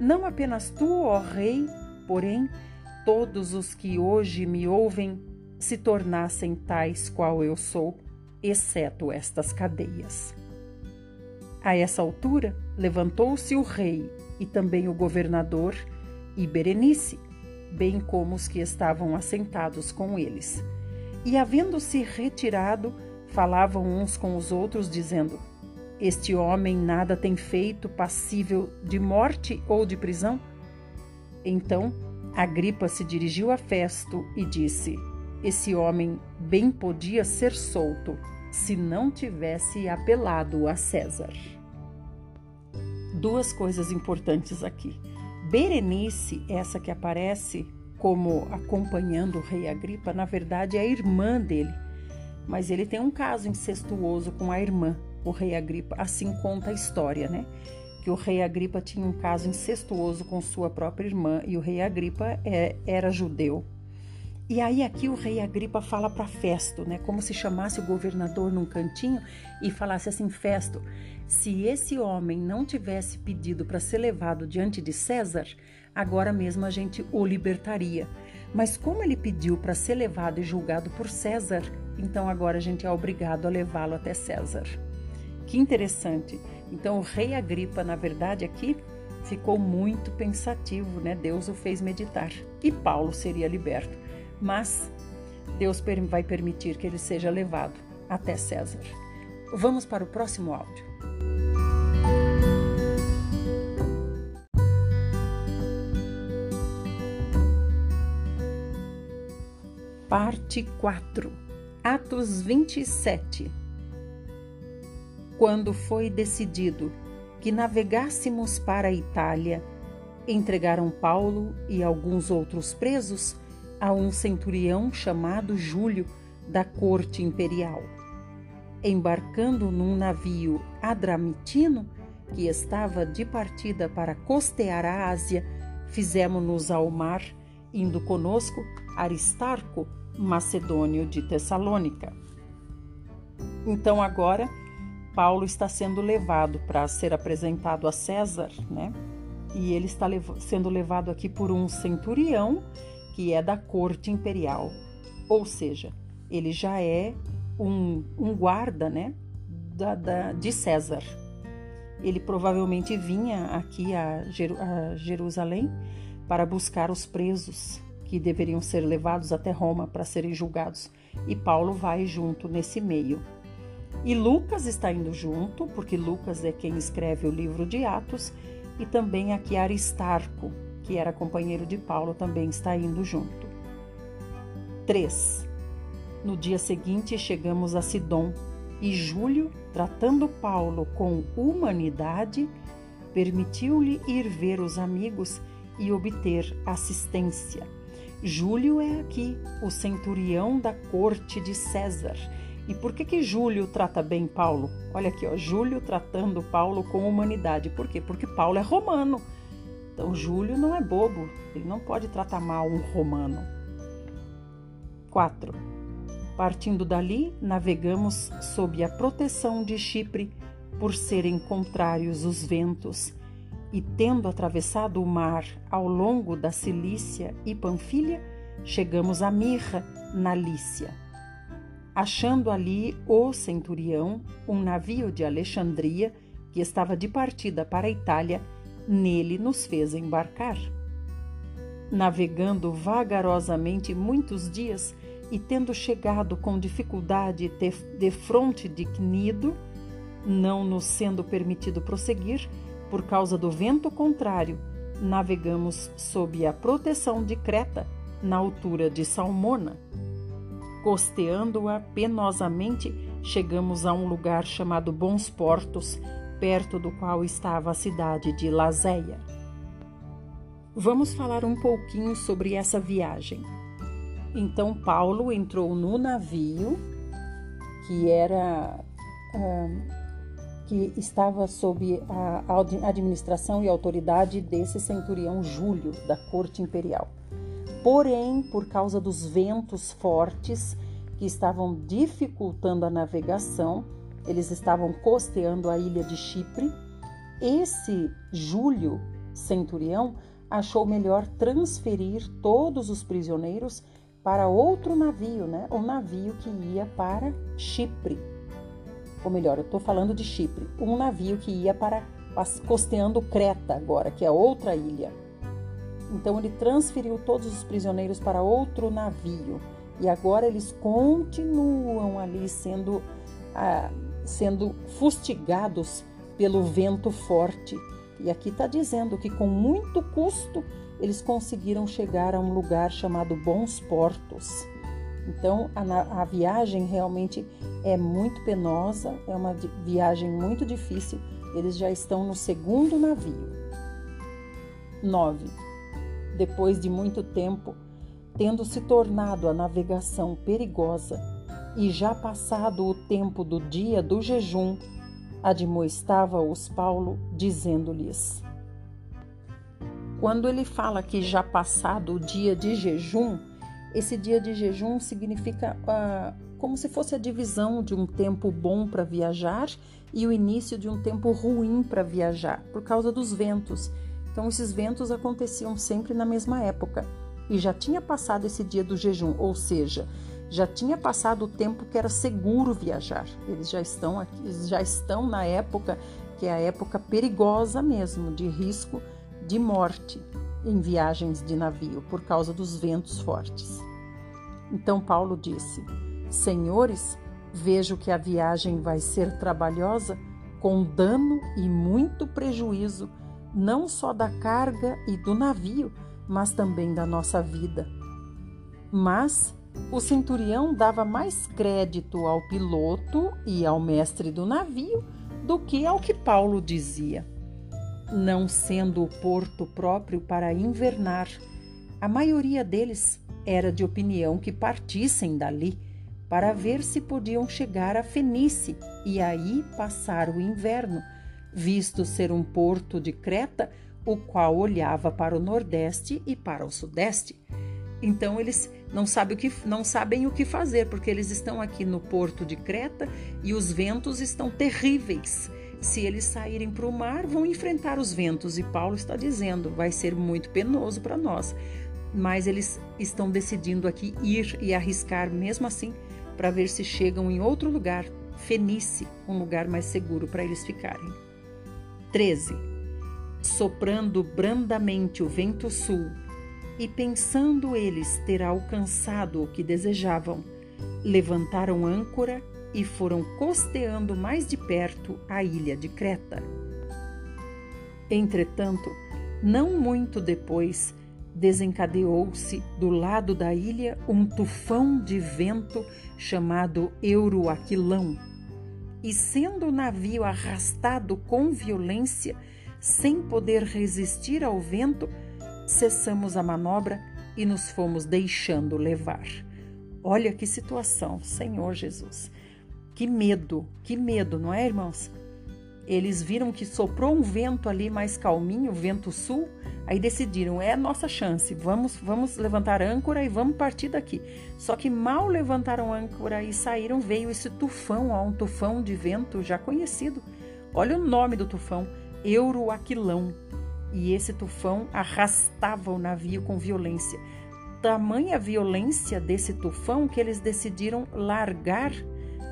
não apenas tu, ó Rei, porém todos os que hoje me ouvem se tornassem tais qual eu sou, exceto estas cadeias. A essa altura, levantou-se o rei e também o governador e Berenice, bem como os que estavam assentados com eles. E, havendo-se retirado, falavam uns com os outros, dizendo: Este homem nada tem feito passível de morte ou de prisão? Então Agripa se dirigiu a Festo e disse: Esse homem bem podia ser solto se não tivesse apelado a César. Duas coisas importantes aqui. Berenice, essa que aparece como acompanhando o rei Agripa, na verdade é a irmã dele. Mas ele tem um caso incestuoso com a irmã, o rei Agripa. Assim conta a história, né? Que o rei Agripa tinha um caso incestuoso com sua própria irmã e o rei Agripa é, era judeu. E aí aqui o rei Agripa fala para Festo, né? Como se chamasse o governador num cantinho e falasse assim: Festo, se esse homem não tivesse pedido para ser levado diante de César, agora mesmo a gente o libertaria. Mas como ele pediu para ser levado e julgado por César, então agora a gente é obrigado a levá-lo até César. Que interessante. Então o rei Agripa, na verdade, aqui ficou muito pensativo, né? Deus o fez meditar e Paulo seria liberto. Mas Deus vai permitir que ele seja levado até César. Vamos para o próximo áudio. Parte 4 Atos 27 Quando foi decidido que navegássemos para a Itália, entregaram Paulo e alguns outros presos a um centurião chamado Júlio da corte imperial. Embarcando num navio adramitino que estava de partida para costear a Ásia, fizemos-nos ao mar, indo conosco Aristarco, macedônio de Tessalônica. Então agora Paulo está sendo levado para ser apresentado a César, né? E ele está lev sendo levado aqui por um centurião que é da corte imperial, ou seja, ele já é um, um guarda, né? Da, da, de César. Ele provavelmente vinha aqui a, a Jerusalém para buscar os presos que deveriam ser levados até Roma para serem julgados, e Paulo vai junto nesse meio. E Lucas está indo junto, porque Lucas é quem escreve o livro de Atos, e também aqui Aristarco, que era companheiro de Paulo, também está indo junto. 3. No dia seguinte chegamos a Sidom e Júlio, tratando Paulo com humanidade, permitiu-lhe ir ver os amigos e obter assistência. Júlio é aqui o centurião da corte de César. E por que que Júlio trata bem Paulo? Olha aqui, ó, Júlio tratando Paulo com humanidade. Por quê? Porque Paulo é romano. Então Júlio não é bobo, ele não pode tratar mal um romano. 4. Partindo dali, navegamos sob a proteção de Chipre, por serem contrários os ventos e tendo atravessado o mar ao longo da Cilícia e Panfilha, chegamos a Mirra, na Lícia. Achando ali o centurião, um navio de Alexandria, que estava de partida para a Itália, nele nos fez embarcar. Navegando vagarosamente muitos dias, e tendo chegado com dificuldade de fronte de Cnido, não nos sendo permitido prosseguir, por causa do vento contrário, navegamos sob a proteção de Creta, na altura de Salmona. Costeando-a penosamente, chegamos a um lugar chamado Bons Portos, perto do qual estava a cidade de Lazéia. Vamos falar um pouquinho sobre essa viagem. Então Paulo entrou no navio que era que estava sob a administração e autoridade desse centurião Júlio da corte imperial. Porém, por causa dos ventos fortes que estavam dificultando a navegação, eles estavam costeando a ilha de Chipre. Esse Júlio centurião achou melhor transferir todos os prisioneiros para outro navio, né? O navio que ia para Chipre. Ou melhor, eu estou falando de Chipre. Um navio que ia para costeando Creta agora, que é outra ilha. Então ele transferiu todos os prisioneiros para outro navio. E agora eles continuam ali sendo, ah, sendo fustigados pelo vento forte. E aqui está dizendo que com muito custo eles conseguiram chegar a um lugar chamado Bons Portos. Então a, a viagem realmente é muito penosa, é uma viagem muito difícil. Eles já estão no segundo navio. 9. Depois de muito tempo, tendo se tornado a navegação perigosa e já passado o tempo do dia do jejum, admoestava-os Paulo, dizendo-lhes: quando ele fala que já passado o dia de jejum, esse dia de jejum significa uh, como se fosse a divisão de um tempo bom para viajar e o início de um tempo ruim para viajar, por causa dos ventos. Então, esses ventos aconteciam sempre na mesma época e já tinha passado esse dia do jejum, ou seja, já tinha passado o tempo que era seguro viajar. Eles já estão aqui, já estão na época que é a época perigosa mesmo, de risco de morte em viagens de navio por causa dos ventos fortes. Então Paulo disse: Senhores, vejo que a viagem vai ser trabalhosa, com dano e muito prejuízo, não só da carga e do navio, mas também da nossa vida. Mas o centurião dava mais crédito ao piloto e ao mestre do navio do que ao que Paulo dizia não sendo o porto próprio para invernar. A maioria deles era de opinião que partissem dali para ver se podiam chegar a Fenice e aí passar o inverno, visto ser um porto de Creta, o qual olhava para o nordeste e para o sudeste. Então eles não sabem o que, não sabem o que fazer, porque eles estão aqui no porto de Creta e os ventos estão terríveis. Se eles saírem para o mar, vão enfrentar os ventos, e Paulo está dizendo, vai ser muito penoso para nós. Mas eles estão decidindo aqui ir e arriscar mesmo assim, para ver se chegam em outro lugar, Fenice, um lugar mais seguro para eles ficarem. 13. Soprando brandamente o vento sul, e pensando eles ter alcançado o que desejavam, levantaram âncora e foram costeando mais de perto a ilha de Creta. Entretanto, não muito depois, desencadeou-se do lado da ilha um tufão de vento chamado Euroaquilão. E sendo o navio arrastado com violência, sem poder resistir ao vento, cessamos a manobra e nos fomos deixando levar. Olha que situação, Senhor Jesus. Que medo, que medo, não é, irmãos? Eles viram que soprou um vento ali mais calminho, vento sul, aí decidiram, é a nossa chance, vamos, vamos levantar âncora e vamos partir daqui. Só que mal levantaram âncora e saíram, veio esse tufão, ó, um tufão de vento já conhecido. Olha o nome do tufão, Euroaquilão. E esse tufão arrastava o navio com violência. Tamanha violência desse tufão que eles decidiram largar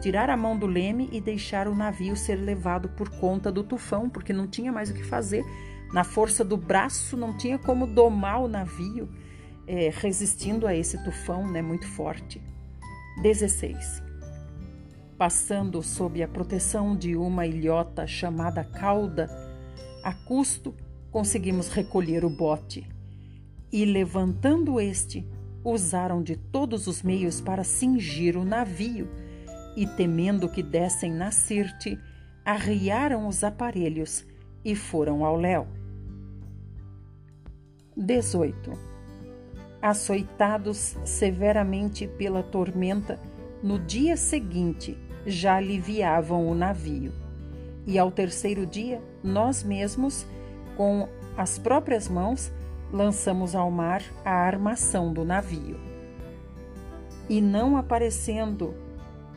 tirar a mão do leme e deixar o navio ser levado por conta do tufão, porque não tinha mais o que fazer. Na força do braço, não tinha como domar o navio, é, resistindo a esse tufão né, muito forte. 16. Passando sob a proteção de uma ilhota chamada cauda, a custo conseguimos recolher o bote e, levantando este, usaram de todos os meios para cingir o navio e, temendo que dessem na Sirte, arriaram os aparelhos e foram ao léu. 18. Açoitados severamente pela tormenta, no dia seguinte já aliviavam o navio. E ao terceiro dia, nós mesmos, com as próprias mãos, lançamos ao mar a armação do navio. E não aparecendo,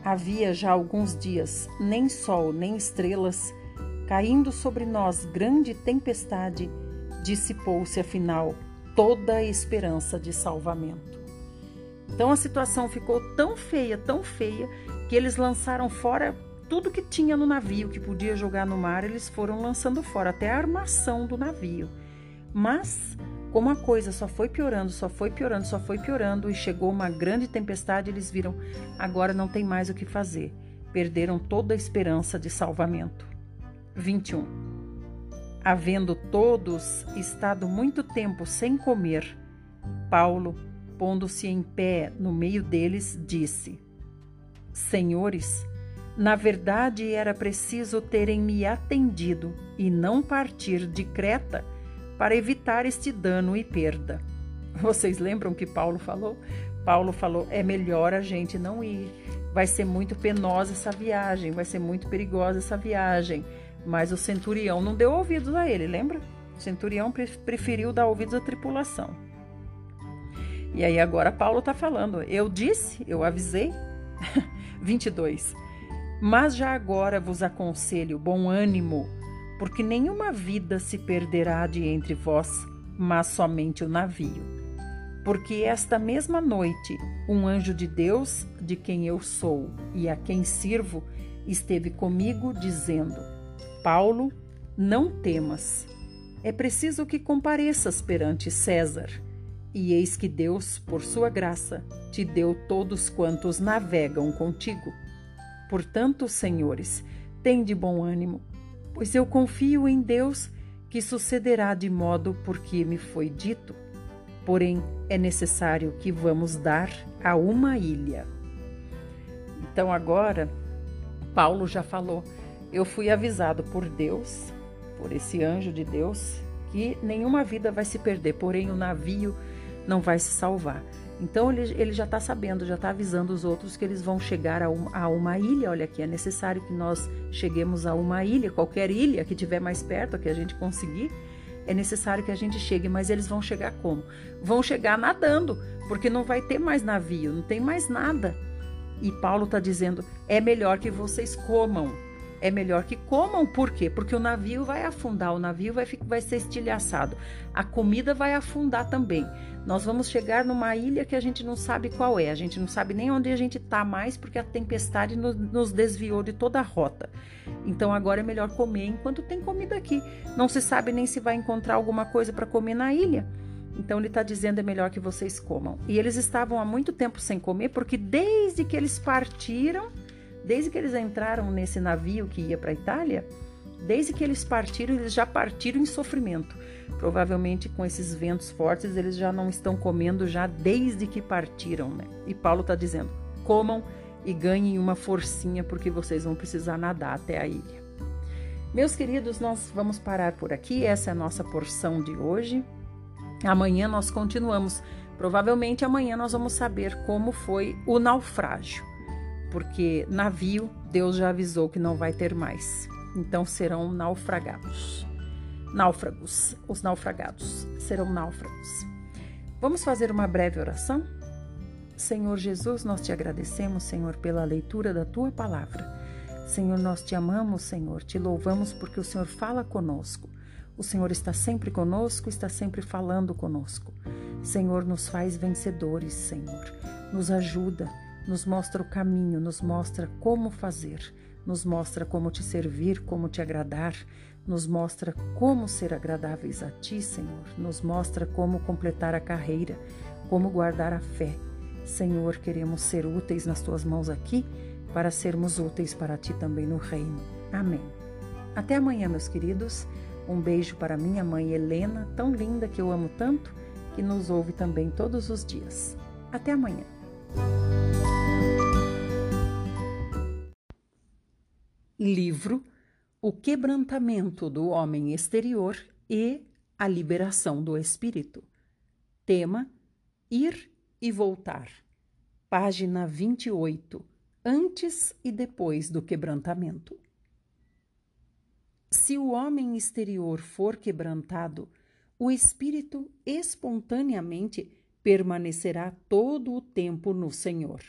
havia já alguns dias, nem sol nem estrelas, caindo sobre nós grande tempestade, dissipou-se afinal toda a esperança de salvamento. Então a situação ficou tão feia, tão feia, que eles lançaram fora tudo que tinha no navio que podia jogar no mar, eles foram lançando fora, até a armação do navio. Mas como a coisa só foi piorando, só foi piorando, só foi piorando e chegou uma grande tempestade, eles viram agora não tem mais o que fazer. Perderam toda a esperança de salvamento. 21. Havendo todos estado muito tempo sem comer, Paulo, pondo-se em pé no meio deles, disse: Senhores, na verdade era preciso terem me atendido e não partir de Creta para evitar este dano e perda. Vocês lembram que Paulo falou? Paulo falou: é melhor a gente não ir. Vai ser muito penosa essa viagem, vai ser muito perigosa essa viagem. Mas o centurião não deu ouvidos a ele, lembra? O centurião preferiu dar ouvidos à tripulação. E aí agora Paulo está falando: eu disse, eu avisei. 22. Mas já agora vos aconselho bom ânimo porque nenhuma vida se perderá de entre vós, mas somente o navio. Porque esta mesma noite, um anjo de Deus, de quem eu sou e a quem sirvo, esteve comigo, dizendo: Paulo, não temas. É preciso que compareças perante César. E eis que Deus, por sua graça, te deu todos quantos navegam contigo. Portanto, senhores, tende bom ânimo pois eu confio em Deus que sucederá de modo porque me foi dito. Porém, é necessário que vamos dar a uma ilha. Então, agora, Paulo já falou: eu fui avisado por Deus, por esse anjo de Deus, que nenhuma vida vai se perder, porém o navio não vai se salvar. Então ele, ele já está sabendo, já está avisando os outros que eles vão chegar a, um, a, uma ilha. Olha aqui, é necessário que nós cheguemos a uma ilha, qualquer ilha que tiver mais perto, que a gente conseguir. É necessário que a gente chegue, mas eles vão chegar como? Vão chegar nadando, porque não vai ter mais navio, não tem mais nada. E Paulo está dizendo: é melhor que vocês comam é melhor que comam. Por quê? Porque o navio vai afundar, o navio vai, vai ser estilhaçado. A comida vai afundar também. Nós vamos chegar numa ilha que a gente não sabe qual é, a gente não sabe nem onde a gente está mais, porque a tempestade nos, nos desviou de toda a rota. Então agora é melhor comer enquanto tem comida aqui. Não se sabe nem se vai encontrar alguma coisa para comer na ilha. Então ele está dizendo é melhor que vocês comam. E eles estavam há muito tempo sem comer, porque desde que eles partiram, Desde que eles entraram nesse navio que ia para a Itália, desde que eles partiram, eles já partiram em sofrimento. Provavelmente com esses ventos fortes, eles já não estão comendo já desde que partiram, né? E Paulo está dizendo: comam e ganhem uma forcinha, porque vocês vão precisar nadar até a ilha. Meus queridos, nós vamos parar por aqui. Essa é a nossa porção de hoje. Amanhã nós continuamos. Provavelmente amanhã nós vamos saber como foi o naufrágio porque navio Deus já avisou que não vai ter mais. Então serão naufragados. Náufragos, os naufragados serão náufragos. Vamos fazer uma breve oração? Senhor Jesus, nós te agradecemos, Senhor, pela leitura da tua palavra. Senhor, nós te amamos, Senhor, te louvamos porque o Senhor fala conosco. O Senhor está sempre conosco, está sempre falando conosco. Senhor, nos faz vencedores, Senhor. Nos ajuda, nos mostra o caminho, nos mostra como fazer, nos mostra como te servir, como te agradar, nos mostra como ser agradáveis a ti, Senhor, nos mostra como completar a carreira, como guardar a fé. Senhor, queremos ser úteis nas tuas mãos aqui para sermos úteis para ti também no reino. Amém. Até amanhã, meus queridos. Um beijo para minha mãe Helena, tão linda que eu amo tanto, que nos ouve também todos os dias. Até amanhã. Livro O Quebrantamento do Homem Exterior e a Liberação do Espírito. Tema: Ir e Voltar. Página 28. Antes e depois do quebrantamento. Se o homem exterior for quebrantado, o espírito espontaneamente permanecerá todo o tempo no Senhor.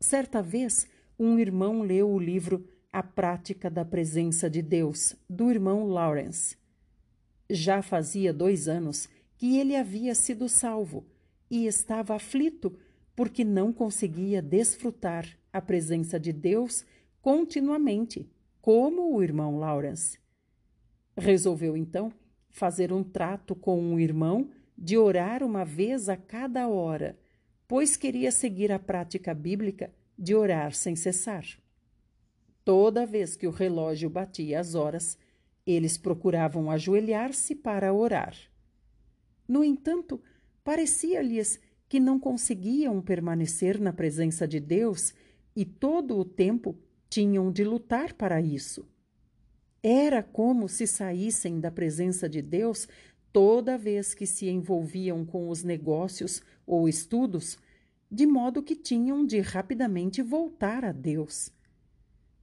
Certa vez, um irmão leu o livro A Prática da Presença de Deus, do irmão Lawrence. Já fazia dois anos que ele havia sido salvo e estava aflito porque não conseguia desfrutar a presença de Deus continuamente como o irmão Lawrence. Resolveu então fazer um trato com um irmão de orar uma vez a cada hora, pois queria seguir a prática bíblica de orar sem cessar. Toda vez que o relógio batia as horas, eles procuravam ajoelhar-se para orar. No entanto, parecia-lhes que não conseguiam permanecer na presença de Deus e todo o tempo tinham de lutar para isso. Era como se saíssem da presença de Deus toda vez que se envolviam com os negócios ou estudos, de modo que tinham de rapidamente voltar a Deus.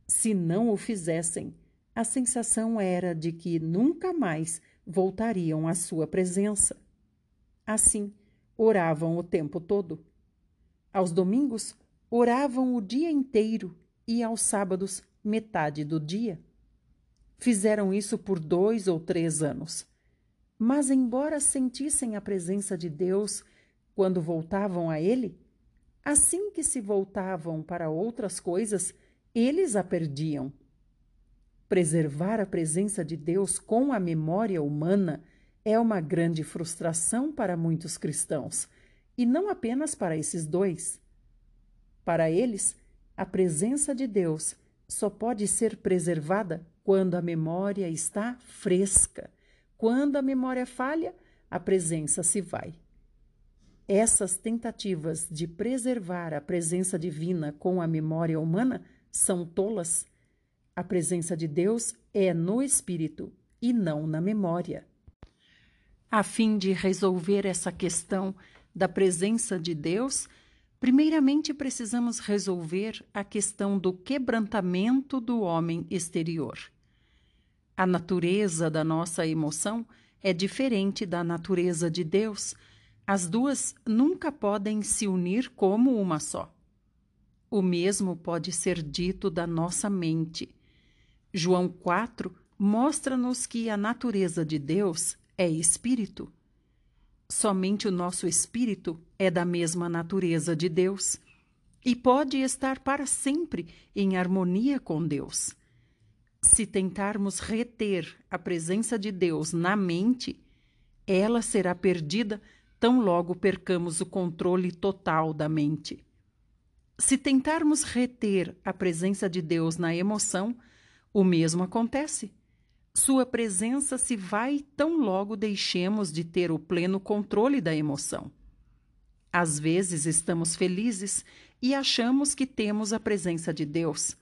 Se não o fizessem, a sensação era de que nunca mais voltariam à sua presença. Assim, oravam o tempo todo. Aos domingos, oravam o dia inteiro e aos sábados metade do dia. Fizeram isso por dois ou três anos. Mas, embora sentissem a presença de Deus quando voltavam a Ele, assim que se voltavam para outras coisas, eles a perdiam. Preservar a presença de Deus com a memória humana é uma grande frustração para muitos cristãos, e não apenas para esses dois. Para eles, a presença de Deus só pode ser preservada quando a memória está fresca. Quando a memória falha, a presença se vai. Essas tentativas de preservar a presença divina com a memória humana são tolas. A presença de Deus é no espírito e não na memória. A fim de resolver essa questão da presença de Deus, Primeiramente, precisamos resolver a questão do quebrantamento do homem exterior. A natureza da nossa emoção é diferente da natureza de Deus. As duas nunca podem se unir como uma só. O mesmo pode ser dito da nossa mente. João 4 mostra-nos que a natureza de Deus é espírito Somente o nosso espírito é da mesma natureza de Deus e pode estar para sempre em harmonia com Deus. Se tentarmos reter a presença de Deus na mente, ela será perdida tão logo percamos o controle total da mente. Se tentarmos reter a presença de Deus na emoção, o mesmo acontece. Sua presença se vai tão logo deixemos de ter o pleno controle da emoção. Às vezes estamos felizes e achamos que temos a presença de Deus,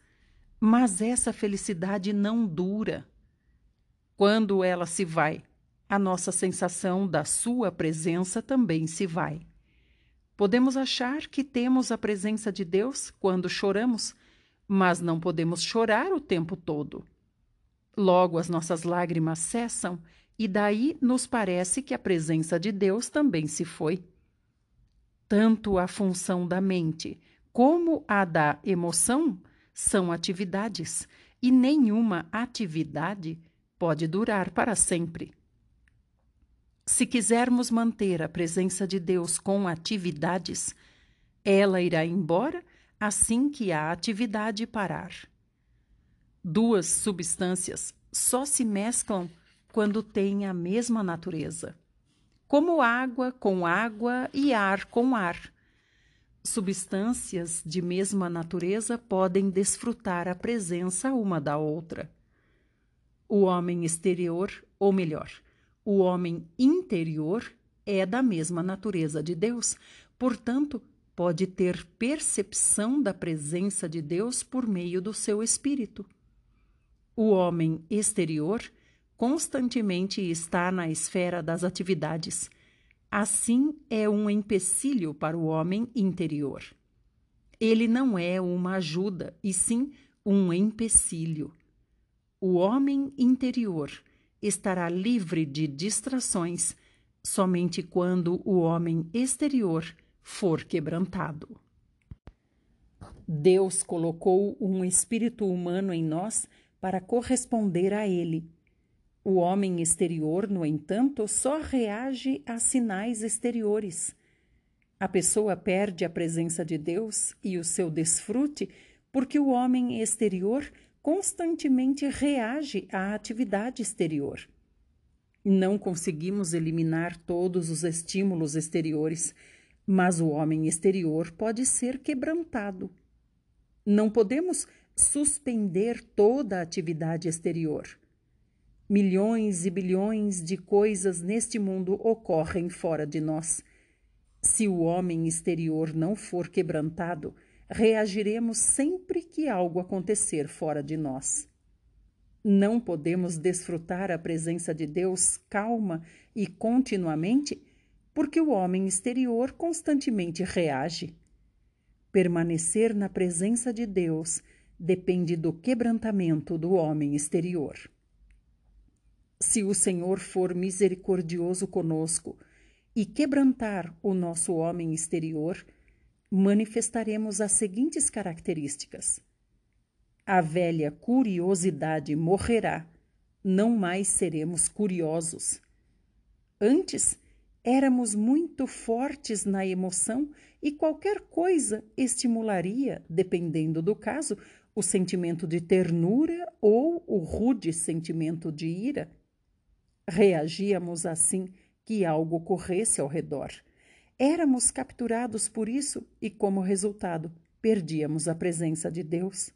mas essa felicidade não dura. Quando ela se vai, a nossa sensação da sua presença também se vai. Podemos achar que temos a presença de Deus quando choramos, mas não podemos chorar o tempo todo. Logo as nossas lágrimas cessam e daí nos parece que a presença de Deus também se foi. Tanto a função da mente como a da emoção são atividades, e nenhuma atividade pode durar para sempre. Se quisermos manter a presença de Deus com atividades, ela irá embora assim que a atividade parar. Duas substâncias só se mesclam quando têm a mesma natureza, como água com água e ar com ar. Substâncias de mesma natureza podem desfrutar a presença uma da outra. O homem exterior, ou melhor, o homem interior, é da mesma natureza de Deus, portanto, pode ter percepção da presença de Deus por meio do seu espírito. O homem exterior constantemente está na esfera das atividades Assim é um empecilho para o homem interior. Ele não é uma ajuda, e sim um empecilho. O homem interior estará livre de distrações somente quando o homem exterior for quebrantado. Deus colocou um espírito humano em nós para corresponder a ele o homem exterior, no entanto, só reage a sinais exteriores. A pessoa perde a presença de Deus e o seu desfrute porque o homem exterior constantemente reage à atividade exterior. Não conseguimos eliminar todos os estímulos exteriores, mas o homem exterior pode ser quebrantado. Não podemos suspender toda a atividade exterior. Milhões e bilhões de coisas neste mundo ocorrem fora de nós. Se o homem exterior não for quebrantado, reagiremos sempre que algo acontecer fora de nós. Não podemos desfrutar a presença de Deus calma e continuamente, porque o homem exterior constantemente reage. Permanecer na presença de Deus depende do quebrantamento do homem exterior. Se o Senhor for misericordioso conosco e quebrantar o nosso homem exterior, manifestaremos as seguintes características: a velha curiosidade morrerá, não mais seremos curiosos. Antes, éramos muito fortes na emoção e qualquer coisa estimularia, dependendo do caso, o sentimento de ternura ou o rude sentimento de ira. Reagíamos assim que algo ocorresse ao redor. Éramos capturados por isso e, como resultado, perdíamos a presença de Deus.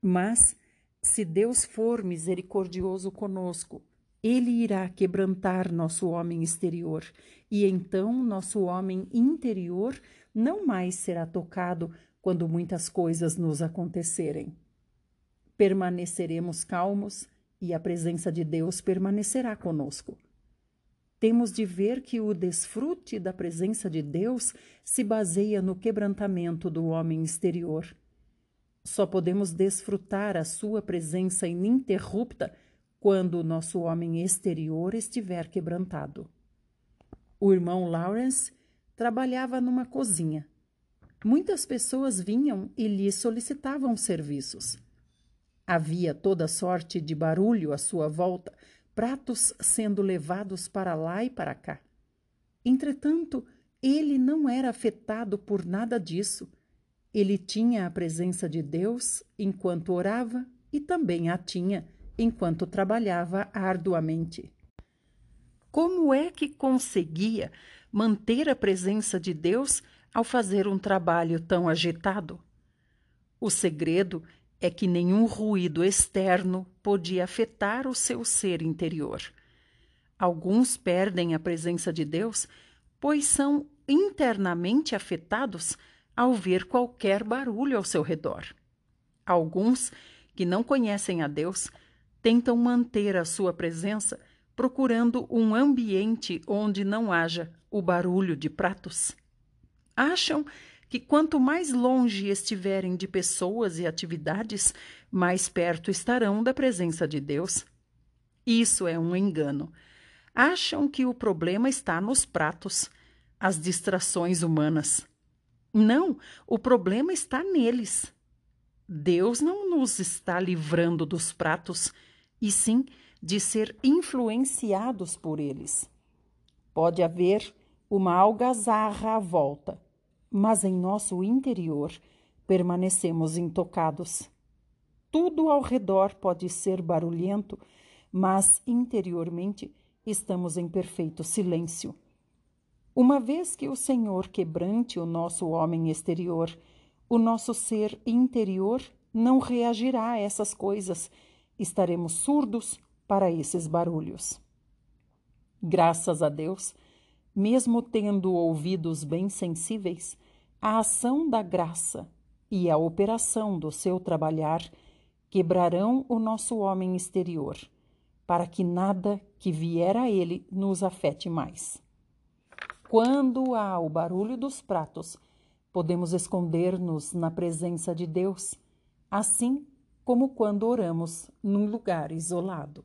Mas, se Deus for misericordioso conosco, Ele irá quebrantar nosso homem exterior, e então nosso homem interior não mais será tocado quando muitas coisas nos acontecerem. Permaneceremos calmos e a presença de Deus permanecerá conosco. Temos de ver que o desfrute da presença de Deus se baseia no quebrantamento do homem exterior. Só podemos desfrutar a sua presença ininterrupta quando o nosso homem exterior estiver quebrantado. O irmão Lawrence trabalhava numa cozinha. Muitas pessoas vinham e lhe solicitavam serviços. Havia toda sorte de barulho à sua volta, pratos sendo levados para lá e para cá. Entretanto, ele não era afetado por nada disso. Ele tinha a presença de Deus enquanto orava e também a tinha enquanto trabalhava arduamente. Como é que conseguia manter a presença de Deus ao fazer um trabalho tão agitado? O segredo é que nenhum ruído externo podia afetar o seu ser interior. Alguns perdem a presença de Deus, pois são internamente afetados ao ver qualquer barulho ao seu redor. Alguns, que não conhecem a Deus, tentam manter a sua presença procurando um ambiente onde não haja o barulho de pratos. Acham que quanto mais longe estiverem de pessoas e atividades, mais perto estarão da presença de Deus. Isso é um engano. Acham que o problema está nos pratos, as distrações humanas. Não, o problema está neles. Deus não nos está livrando dos pratos, e sim de ser influenciados por eles. Pode haver uma algazarra à volta mas em nosso interior permanecemos intocados. Tudo ao redor pode ser barulhento, mas interiormente estamos em perfeito silêncio. Uma vez que o Senhor quebrante o nosso homem exterior, o nosso ser interior não reagirá a essas coisas, estaremos surdos para esses barulhos. Graças a Deus, mesmo tendo ouvidos bem sensíveis, a ação da graça e a operação do seu trabalhar quebrarão o nosso homem exterior, para que nada que vier a ele nos afete mais. Quando há o barulho dos pratos, podemos esconder-nos na presença de Deus, assim como quando oramos num lugar isolado.